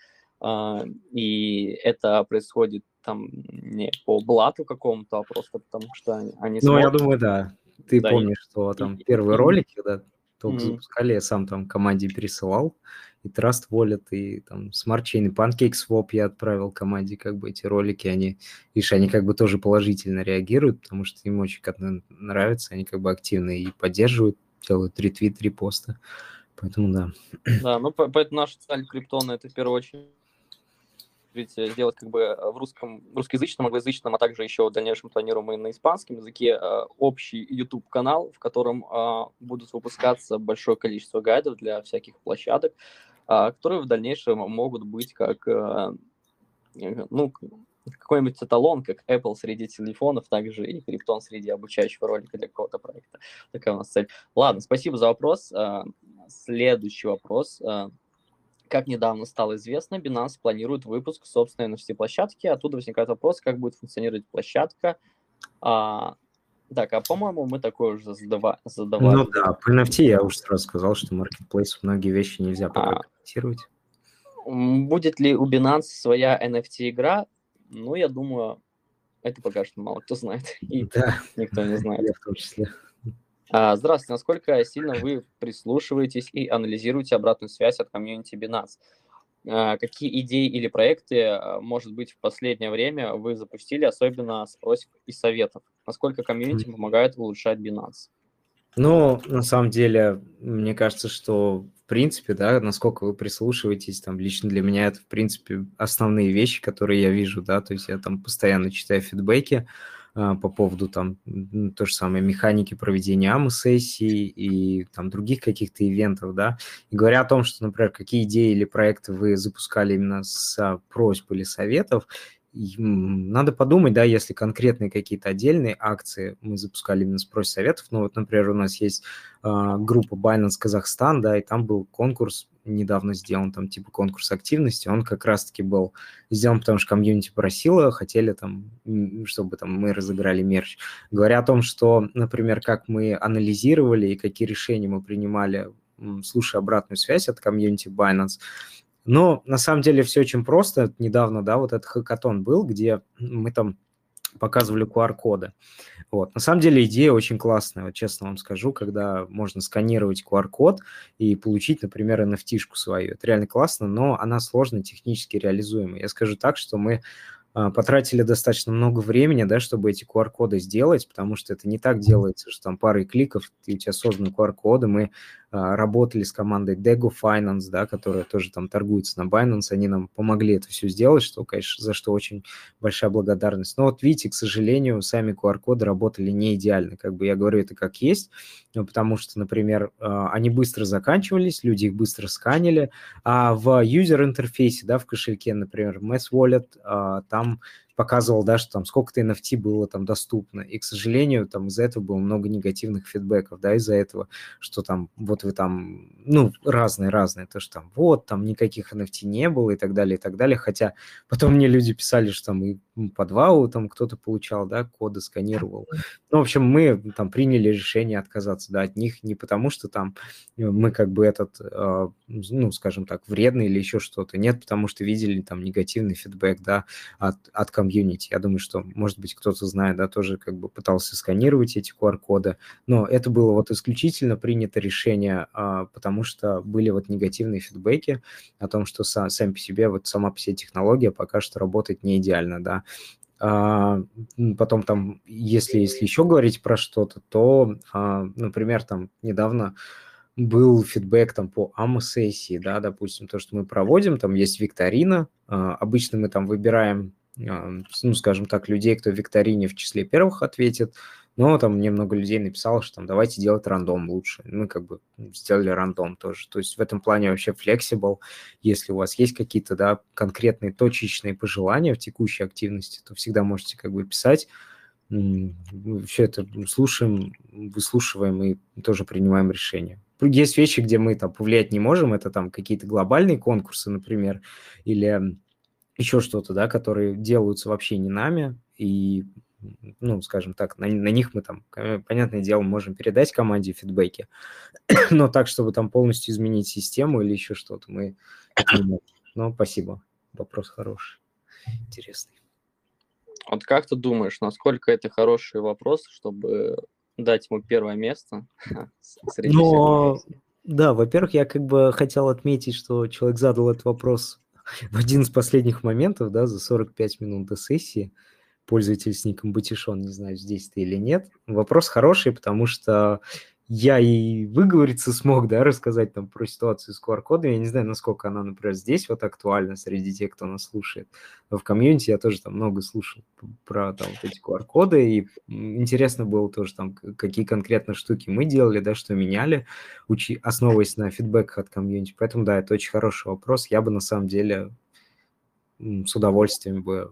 А, и это происходит там не по блату какому-то, а просто потому что они, Ну, я смотрят. думаю, да. Ты Да, и- помнишь, что там и- первые и- ролики, когда только Мгм. запускали, я сам там команде пересылал, и Trust Wallet, и там Smart Chain, и PancakeSwap я отправил команде, как бы эти ролики, они, видишь, они как бы тоже положительно реагируют, потому что им очень как нравится, они как бы активно и поддерживают, делают ретвит, репосты, поэтому да. Да, ну по- поэтому наша цель криптона это в первую очередь ведь э, сделать как бы э, в русском, русскоязычном, англоязычном, а также еще в дальнейшем планируем и на испанском языке э, общий YouTube канал, в котором будут выпускаться большое количество гайдов для всяких площадок, которые в дальнейшем могут быть как ну какой-нибудь эталон, как Apple среди телефонов, также и Криптон среди обучающего ролика для какого-то проекта. Такая у нас цель. Ладно, спасибо за вопрос. Следующий вопрос. Как недавно стало известно, Binance планирует выпуск собственной NFT-площадки. Оттуда возникает вопрос, как будет функционировать площадка. А, так, а по-моему, мы такое уже задава- задавали. Ну да, по NFT я уже сразу сказал, что Marketplace многие вещи нельзя пока А. комментировать. Будет ли у Binance своя NFT-игра? Ну, я думаю, это пока что мало кто знает. И Да, никто не знает. я в том числе. А, Здравствуйте, насколько сильно вы прислушиваетесь и анализируете обратную связь от комьюнити Binance? А, Какие идеи или проекты, а, может быть, в последнее время вы запустили, особенно с просьб и советов? Насколько комьюнити помогает улучшать Binance? Ну, на самом деле, мне кажется, что в принципе, да, насколько вы прислушиваетесь, там, лично для меня это, в принципе, основные вещи, которые я вижу, да, то есть я там постоянно читаю фидбэки по поводу там то же самое механики проведения АМО-сессий и там других каких-то ивентов, да, и говоря о том, что, например, какие идеи или проекты вы запускали именно с а, просьб или советов, надо подумать, да, если конкретные какие-то отдельные акции мы запускали именно с просьб советов, ну вот, например, у нас есть а, группа Binance Казахстан, да, и там был конкурс недавно сделан, там типа конкурс активности, он как раз-таки был сделан, потому что комьюнити просила, хотели там, чтобы там мы разыграли мерч. Говоря о том, что, например, как мы анализировали и какие решения мы принимали, слушая обратную связь от комьюнити Binance, но на самом деле все очень просто. Недавно, да, вот этот хакатон был, где мы там показывали QR-коды. Вот. На самом деле идея очень классная, вот честно вам скажу, когда можно сканировать QR-код и получить, например, NFT-шку свою. Это реально классно, но она сложно технически реализуема. Я скажу так, что мы а, потратили достаточно много времени, да, чтобы эти QR-коды сделать, потому что это не так делается, что там парой кликов и у тебя созданы QR-коды. Мы работали с командой Dego Finance, да, которая тоже там торгуется на Binance, они нам помогли это все сделать, что, конечно, за что очень большая благодарность. Но вот видите, к сожалению, сами QR-коды работали не идеально, как бы я говорю это как есть, ну, потому что, например, а, они быстро заканчивались, люди их быстро сканили, а в юзер-интерфейсе, да, в кошельке, например, Mass Wallet, а, там показывал, да, что там сколько-то NFT было там доступно. И, к сожалению, там из-за этого было много негативных фидбэков, да, из-за этого, что там вот вы там, ну, разные-разные, то, что там вот, там никаких NFT не было и так далее, и так далее. Хотя потом мне люди писали, что там и по два там кто-то получал, да, коды сканировал. Ну, в общем, мы там приняли решение отказаться, да, от них не потому, что там мы как бы этот, э, ну, скажем так, вредный или еще что-то. Нет, потому что видели там негативный фидбэк, да, от, от комьюнити. Я думаю, что, может быть, кто-то знает, да, тоже как бы пытался сканировать эти QR-коды, но это было вот исключительно принято решение, а, потому что были вот негативные фидбэки о том, что сам, сам по себе, вот сама по себе технология пока что работает не идеально, да. А, потом там, если, если еще говорить про что-то, то, а, например, там недавно был фидбэк там по АМО-сессии, да, допустим, то, что мы проводим, там есть викторина, обычно мы там выбираем ну, скажем так, людей, кто в викторине в числе первых ответит, но там мне много людей написало, что там давайте делать рандом лучше. Мы как бы сделали рандом тоже. То есть в этом плане вообще flexible. Если у вас есть какие-то, да, конкретные точечные пожелания в текущей активности, то всегда можете как бы писать. Все это слушаем, выслушиваем и тоже принимаем решения. Есть вещи, где мы там повлиять не можем, это там какие-то глобальные конкурсы, например, или еще что-то, да, которые делаются вообще не нами, и ну, скажем так, на, на них мы там, понятное дело, можем передать команде фидбэки, но так, чтобы там полностью изменить систему или еще что-то, мы это не можем. Но спасибо, вопрос хороший, интересный. Вот как ты думаешь, насколько это хороший вопрос, чтобы дать ему первое место среди Но, да, во-первых, я как бы хотел отметить, что человек задал этот вопрос в один из последних моментов, да, за 45 минут до сессии, пользователь с ником Батишон, не знаю, здесь ты или нет. Вопрос хороший, потому что я и выговориться смог, да, рассказать там про ситуацию с QR-кодом. Я не знаю, насколько она, например, здесь вот актуальна среди тех, кто нас слушает. Но в комьюнити я тоже там много слушал про там вот эти QR-коды, и интересно было тоже там, какие конкретно штуки мы делали, да, что меняли, учи, основываясь на фидбэках от комьюнити. Поэтому, да, это очень хороший вопрос. Я бы на самом деле с удовольствием бы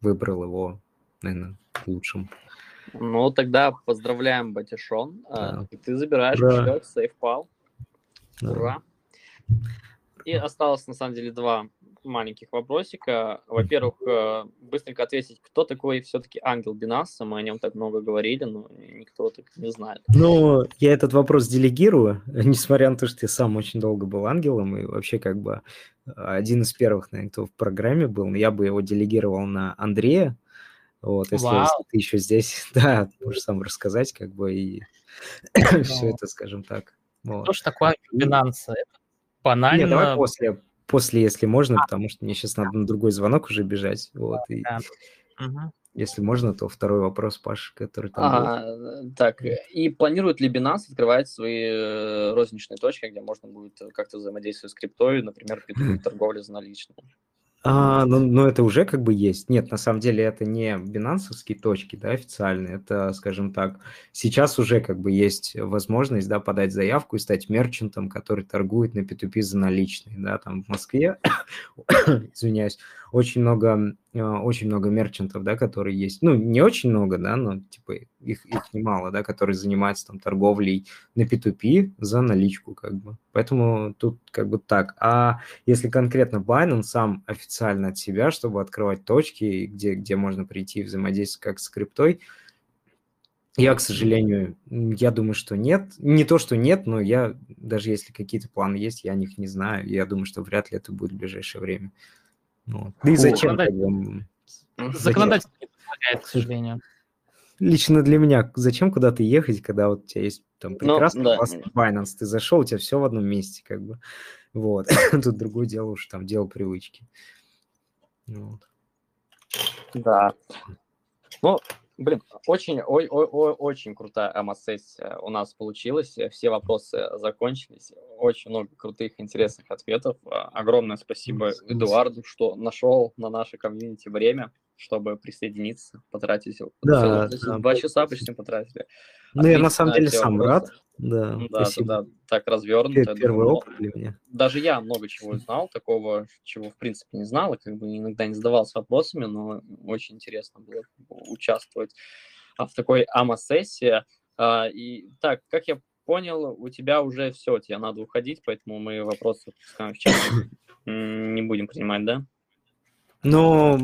выбрал его, наверное, лучшим. Ну, тогда поздравляем, Батишон. А, да. И ты забираешь Ура. кошелек SafePal. Да. Ура. И осталось, на самом деле, два маленьких вопросика. Во-первых, э, быстренько ответить, кто такой все-таки ангел Бинаса? Мы о нем так много говорили, но никто так не знает. Ну, я этот вопрос делегирую, несмотря на то, что я сам очень долго был ангелом, и вообще как бы один из первых, наверное, кто в программе был, я бы его делегировал на Андрея, вот, если, если ты еще здесь, да, можешь сам рассказать, как бы, и все это, скажем так. Вот. Что ж такое Binance? Это банально... Нет, давай после, после, если можно, а. потому что мне сейчас надо на другой звонок уже бежать. Вот, и... Угу. Если можно, то второй вопрос, Паш, который там а, был. Так, и планирует ли Binance открывать свои э, розничные точки, где можно будет как-то взаимодействовать с криптой, например, торговля за наличные? А, ну, ну, это уже как бы есть. Нет, на самом деле это не бинансовские точки, да, официальные. Это, скажем так, сейчас уже как бы есть возможность, да, подать заявку и стать мерчантом, который торгует на P2P за наличные, да, там в Москве, извиняюсь, очень много очень много мерчантов, да, которые есть. Ну, не очень много, да, но типа их, их немало, да, которые занимаются там торговлей на P2P за наличку, как бы. Поэтому тут как бы так. А если конкретно Binance сам официально от себя, чтобы открывать точки, где, где можно прийти и взаимодействовать как с криптой, я, к сожалению, я думаю, что нет. Не то, что нет, но я, даже если какие-то планы есть, я о них не знаю. Я думаю, что вряд ли это будет в ближайшее время. Ну, да и зачем? Законодательство не помогает, к сожалению. Лично для меня, зачем куда-то ехать, когда вот у тебя есть там ну, прекрасный ну, да. Binance, ты зашел, у тебя все в одном месте, как бы. Вот. Тут другое дело уж там дело привычки. Вот. Да. Ну, Блин, очень, ой, ой, ой, очень крутая АМА-сессия у нас получилась. Все вопросы закончились. Очень много крутых, интересных ответов. Огромное спасибо Эдуарду, что нашел на нашей комьюнити время чтобы присоединиться, потратить да, да. два часа почти потратили. Ну, я на самом деле сам вопросы. рад. Да, да, спасибо. да, так развернуто. Первый думаю, опыт для меня. Даже я много чего знал, такого, чего в принципе не знал, и как бы иногда не задавался вопросами, но очень интересно было участвовать в такой АМА-сессии. А, и так, как я понял, у тебя уже все, тебе надо уходить, поэтому мы вопросы в чат не будем принимать, да? Ну,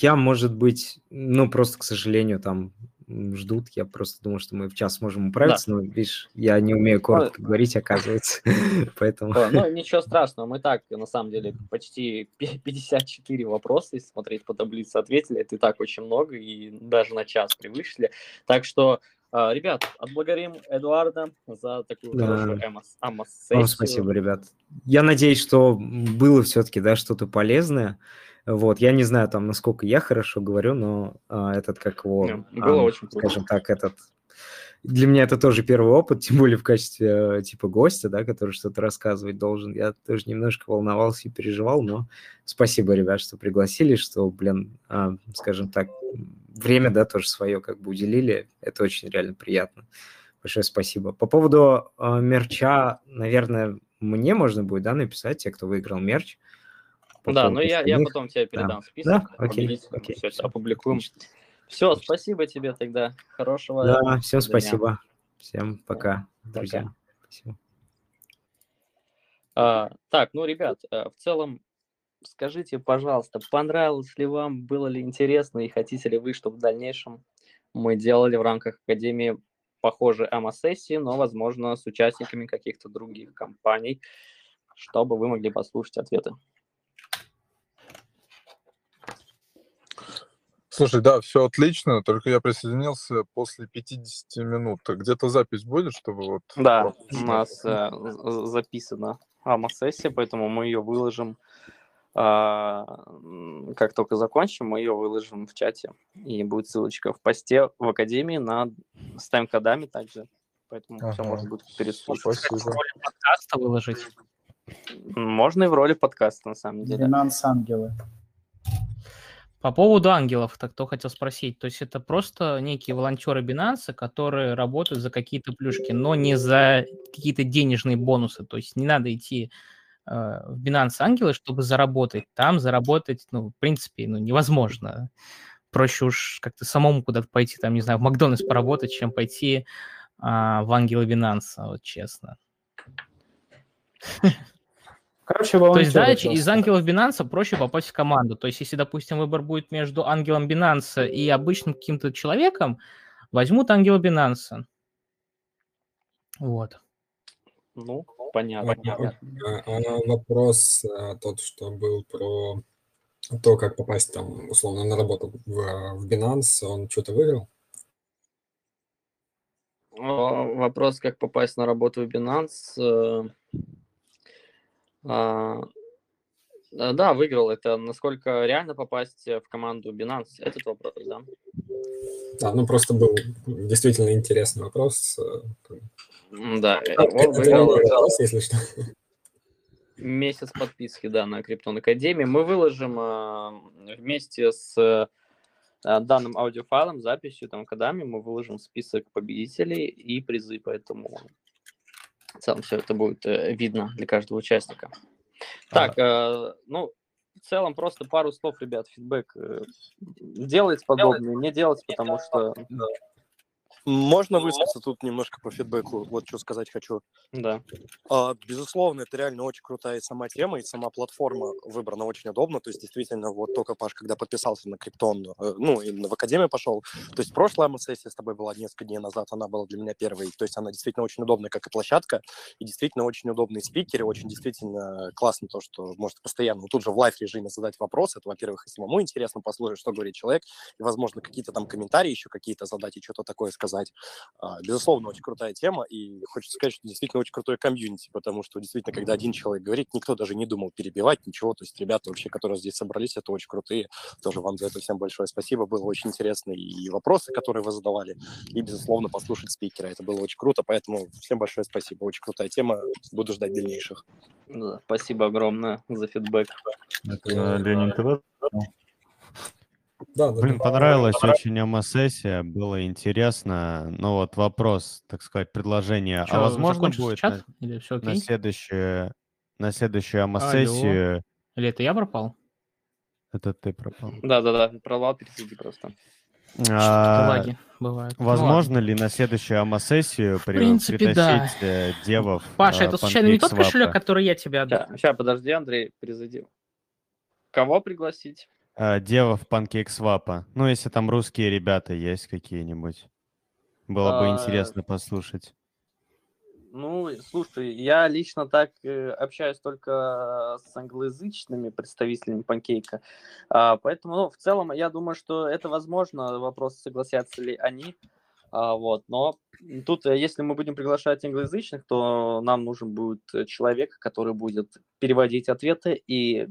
я, может быть, ну, просто, к сожалению, там ждут. Я просто думаю, что мы в час можем управиться, да. но, видишь, я не умею коротко говорить, оказывается. Поэтому... Ну, ничего страшного. Мы так, на самом деле, почти 54 вопроса, если смотреть по таблице, ответили. Это и так очень много, и даже на час превысили. Так что а, Ребят, отблагодарим Эдуарда за такую да. хорошую АМАС-сессию. спасибо, ребят. Я надеюсь, что было все-таки да, что-то полезное. Вот, я не знаю, там, насколько я хорошо говорю, но а, этот, как его, yeah, было а, очень скажем круто. так, этот... Для меня это тоже первый опыт, тем более в качестве типа гостя, да, который что-то рассказывать должен. Я тоже немножко волновался и переживал, но спасибо, ребят, что пригласили, что, блин, а, скажем так, время, да, тоже свое как бы уделили. Это очень реально приятно. Большое спасибо. По поводу э, мерча, наверное, мне можно будет, да, написать, те, кто выиграл мерч. Да, ну я, я потом тебе передам да. список. Да? Окей, окей. Все, опубликуем. Все, спасибо тебе тогда. Хорошего. Да, всем дня. спасибо. Всем пока, друзья. Пока. Спасибо. А, так, ну, ребят, э, в целом, скажите, пожалуйста, понравилось ли вам, было ли интересно и хотите ли вы, чтобы в дальнейшем мы делали в рамках Академии похожие АМА-сессии, но, возможно, с участниками каких-то других компаний, чтобы вы могли послушать ответы. Слушай, да, все отлично, только я присоединился после 50 минут. Где-то запись будет, чтобы вот... Да, у нас э, записана АМА-сессия, поэтому мы ее выложим а, как только закончим, мы ее выложим в чате. И будет ссылочка в посте в Академии на с тайм-кодами также. Поэтому ага. все можно будет переслушать. Спасибо. В роли подкаста выложить? Можно и в роли подкаста, на самом деле. Финанс ангелы. По поводу ангелов, так кто хотел спросить. То есть это просто некие волонтеры Binance, которые работают за какие-то плюшки, но не за какие-то денежные бонусы. То есть не надо идти Э, в Binance Ангелы, чтобы заработать. Там заработать, ну, в принципе, ну, невозможно. Проще уж как-то самому куда-то пойти, там, не знаю, в Макдональдс поработать, чем пойти а, в Ангелы Binance, вот честно. Короче, То есть, да, из ангелов Binance проще попасть в команду. То есть, если, допустим, выбор будет между ангелом Binance и обычным каким-то человеком, возьмут ангела Binance. Вот. Ну, понятно. понятно. А, вопрос а, тот, что был про то, как попасть там, условно, на работу в, в Binance, он что-то выиграл? Вопрос, как попасть на работу в Binance. Э, а, да, выиграл. Это насколько реально попасть в команду Binance? Этот вопрос, да? Да, ну просто был действительно интересный вопрос. Э, да, э, он выиграл если что. месяц подписки, да, на Криптон Академии. Мы выложим э, вместе с э, данным аудиофайлом, записью, там, кодами, мы выложим список победителей и призы, поэтому в целом все это будет э, видно для каждого участника. Так, э, ну, в целом просто пару слов, ребят, фидбэк. Э, делайте подобное, не делать, потому что... Можно высказаться тут немножко по фидбэку, вот что сказать хочу. Да. А, безусловно, это реально очень крутая сама тема, и сама платформа выбрана очень удобно, то есть действительно вот только, Паш, когда подписался на Криптон, э, ну, и в Академию пошел, то есть прошлая сессия с тобой была несколько дней назад, она была для меня первой, то есть она действительно очень удобная, как и площадка, и действительно очень удобные спикеры, очень действительно классно то, что можно постоянно тут же в live-режиме задать вопросы, это, во-первых, и самому интересно послушать, что говорит человек, и, возможно, какие-то там комментарии еще какие-то задать и что-то такое сказать, сказать. А, безусловно, очень крутая тема, и хочется сказать, что действительно очень крутое комьюнити, потому что действительно, когда один человек говорит, никто даже не думал перебивать ничего, то есть ребята вообще, которые здесь собрались, это очень крутые, тоже вам за это всем большое спасибо, было очень интересно и вопросы, которые вы задавали, и, безусловно, послушать спикера, это было очень круто, поэтому всем большое спасибо, очень крутая тема, буду ждать дальнейших. Да, спасибо огромное за фидбэк. Это Ленин ТВ? Да, Блин, понравилась очень АМА-сессия, было интересно. Но вот вопрос, так сказать, предложение. Что, а возможно будет чат? На, Или все на следующую, на следующую АМА-сессию... Или это я пропал? Это ты пропал. Да-да-да, провал пересиди просто. А, лаги бывают. Ну возможно ну, ли на следующую АМА-сессию при, принципе, притащить да. Э, девов? Паша, это случайно не тот кошелек, который я тебе отдал? Сейчас, сейчас подожди, Андрей, призади. Кого пригласить? Э, девов панкейк-свапа. Ну, если там русские ребята есть какие-нибудь. Было бы а, интересно послушать. Ну, слушай, я лично так э, общаюсь только с англоязычными представителями панкейка. А, поэтому, ну, в целом, я думаю, что это возможно. Вопрос, согласятся ли они. А, вот, но тут, э, если мы будем приглашать англоязычных, то нам нужен будет человек, который будет переводить ответы и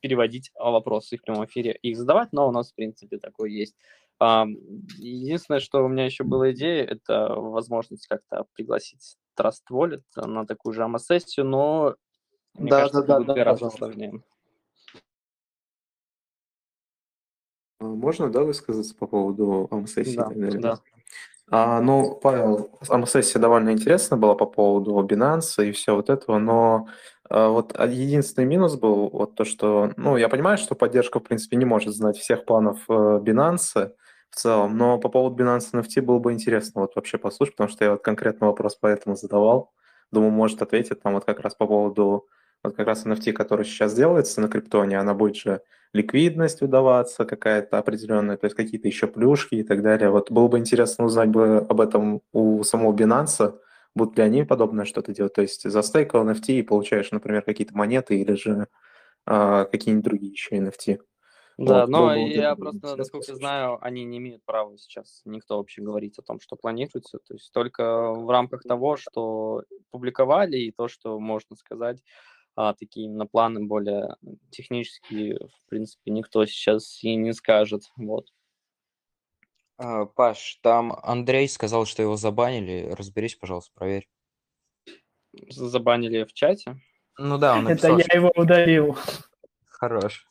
переводить а, вопросы в прямом эфире, их задавать, но у нас, в принципе, такое есть. Единственное, что у меня еще была идея, это возможность как-то пригласить Trust Wallet на такую же АМА-сессию, но мне да, кажется, да, это да, будет гораздо сложнее. А, можно, да, высказаться по поводу АМА-сессии? Да, да. А, ну, Павел, АМА-сессия довольно интересна была по поводу Binance и все вот этого, но вот а, единственный минус был вот то, что, ну, я понимаю, что поддержка, в принципе, не может знать всех планов э, Binance в целом, но по поводу Binance NFT было бы интересно вот вообще послушать, потому что я вот конкретный вопрос поэтому задавал. Думаю, может ответить там вот как раз по поводу вот как раз NFT, который сейчас делается на криптоне, она будет же ликвидность выдаваться какая-то определенная, то есть какие-то еще плюшки и так далее. Вот было бы интересно узнать бы об этом у самого Binance, будут ли они подобное что-то делать. То есть застейкал NFT и получаешь, например, какие-то монеты или же а, какие-нибудь другие еще NFT. Да, Вот, но я это просто, интересно насколько знаю, они не имеют права сейчас никто вообще говорить о том, что планируется. То есть только в рамках того, что публиковали, и то, что можно сказать, а, такие именно планы более технические, в принципе, никто сейчас и не скажет. Вот. А, Паш, там Андрей сказал, что его забанили. Разберись, пожалуйста, проверь. Забанили в чате. Ну да, он Это написал, я что его удалил. хорош.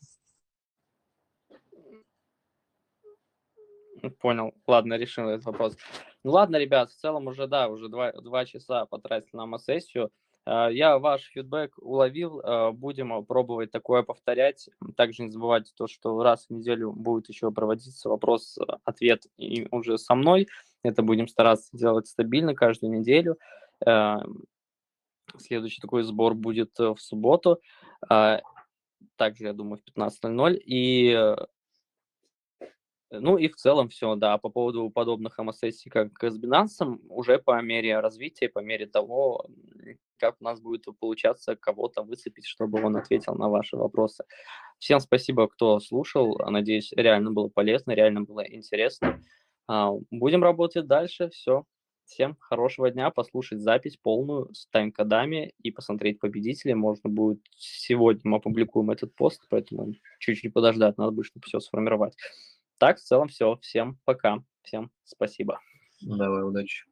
Понял. Ладно, решил этот вопрос. Ну ладно, ребят, в целом уже, да, уже два, два часа потратили на сессию. Я ваш фидбэк уловил, э, будем пробовать такое повторять. Также не забывайте то, что раз в неделю будет еще проводиться вопрос-ответ и уже со мной. Это будем стараться делать стабильно каждую неделю. Э, Следующий такой сбор будет э, в субботу. Также, я думаю, в 15.00. И э, ну и в целом все, да, по поводу подобных МСС, как с Binance, уже по мере развития, по мере того, как у нас будет получаться кого-то выцепить, чтобы он ответил на ваши вопросы. Всем спасибо, кто слушал. Надеюсь, реально было полезно, реально было интересно. А, Будем работать дальше. Все. Всем хорошего дня. Послушать запись полную с тайм-кодами и посмотреть победителей можно будет сегодня. Мы опубликуем этот пост, поэтому чуть-чуть подождать, надо будет, чтобы все сформировать. Так, в целом все. Всем пока. Всем спасибо. Давай, удачи.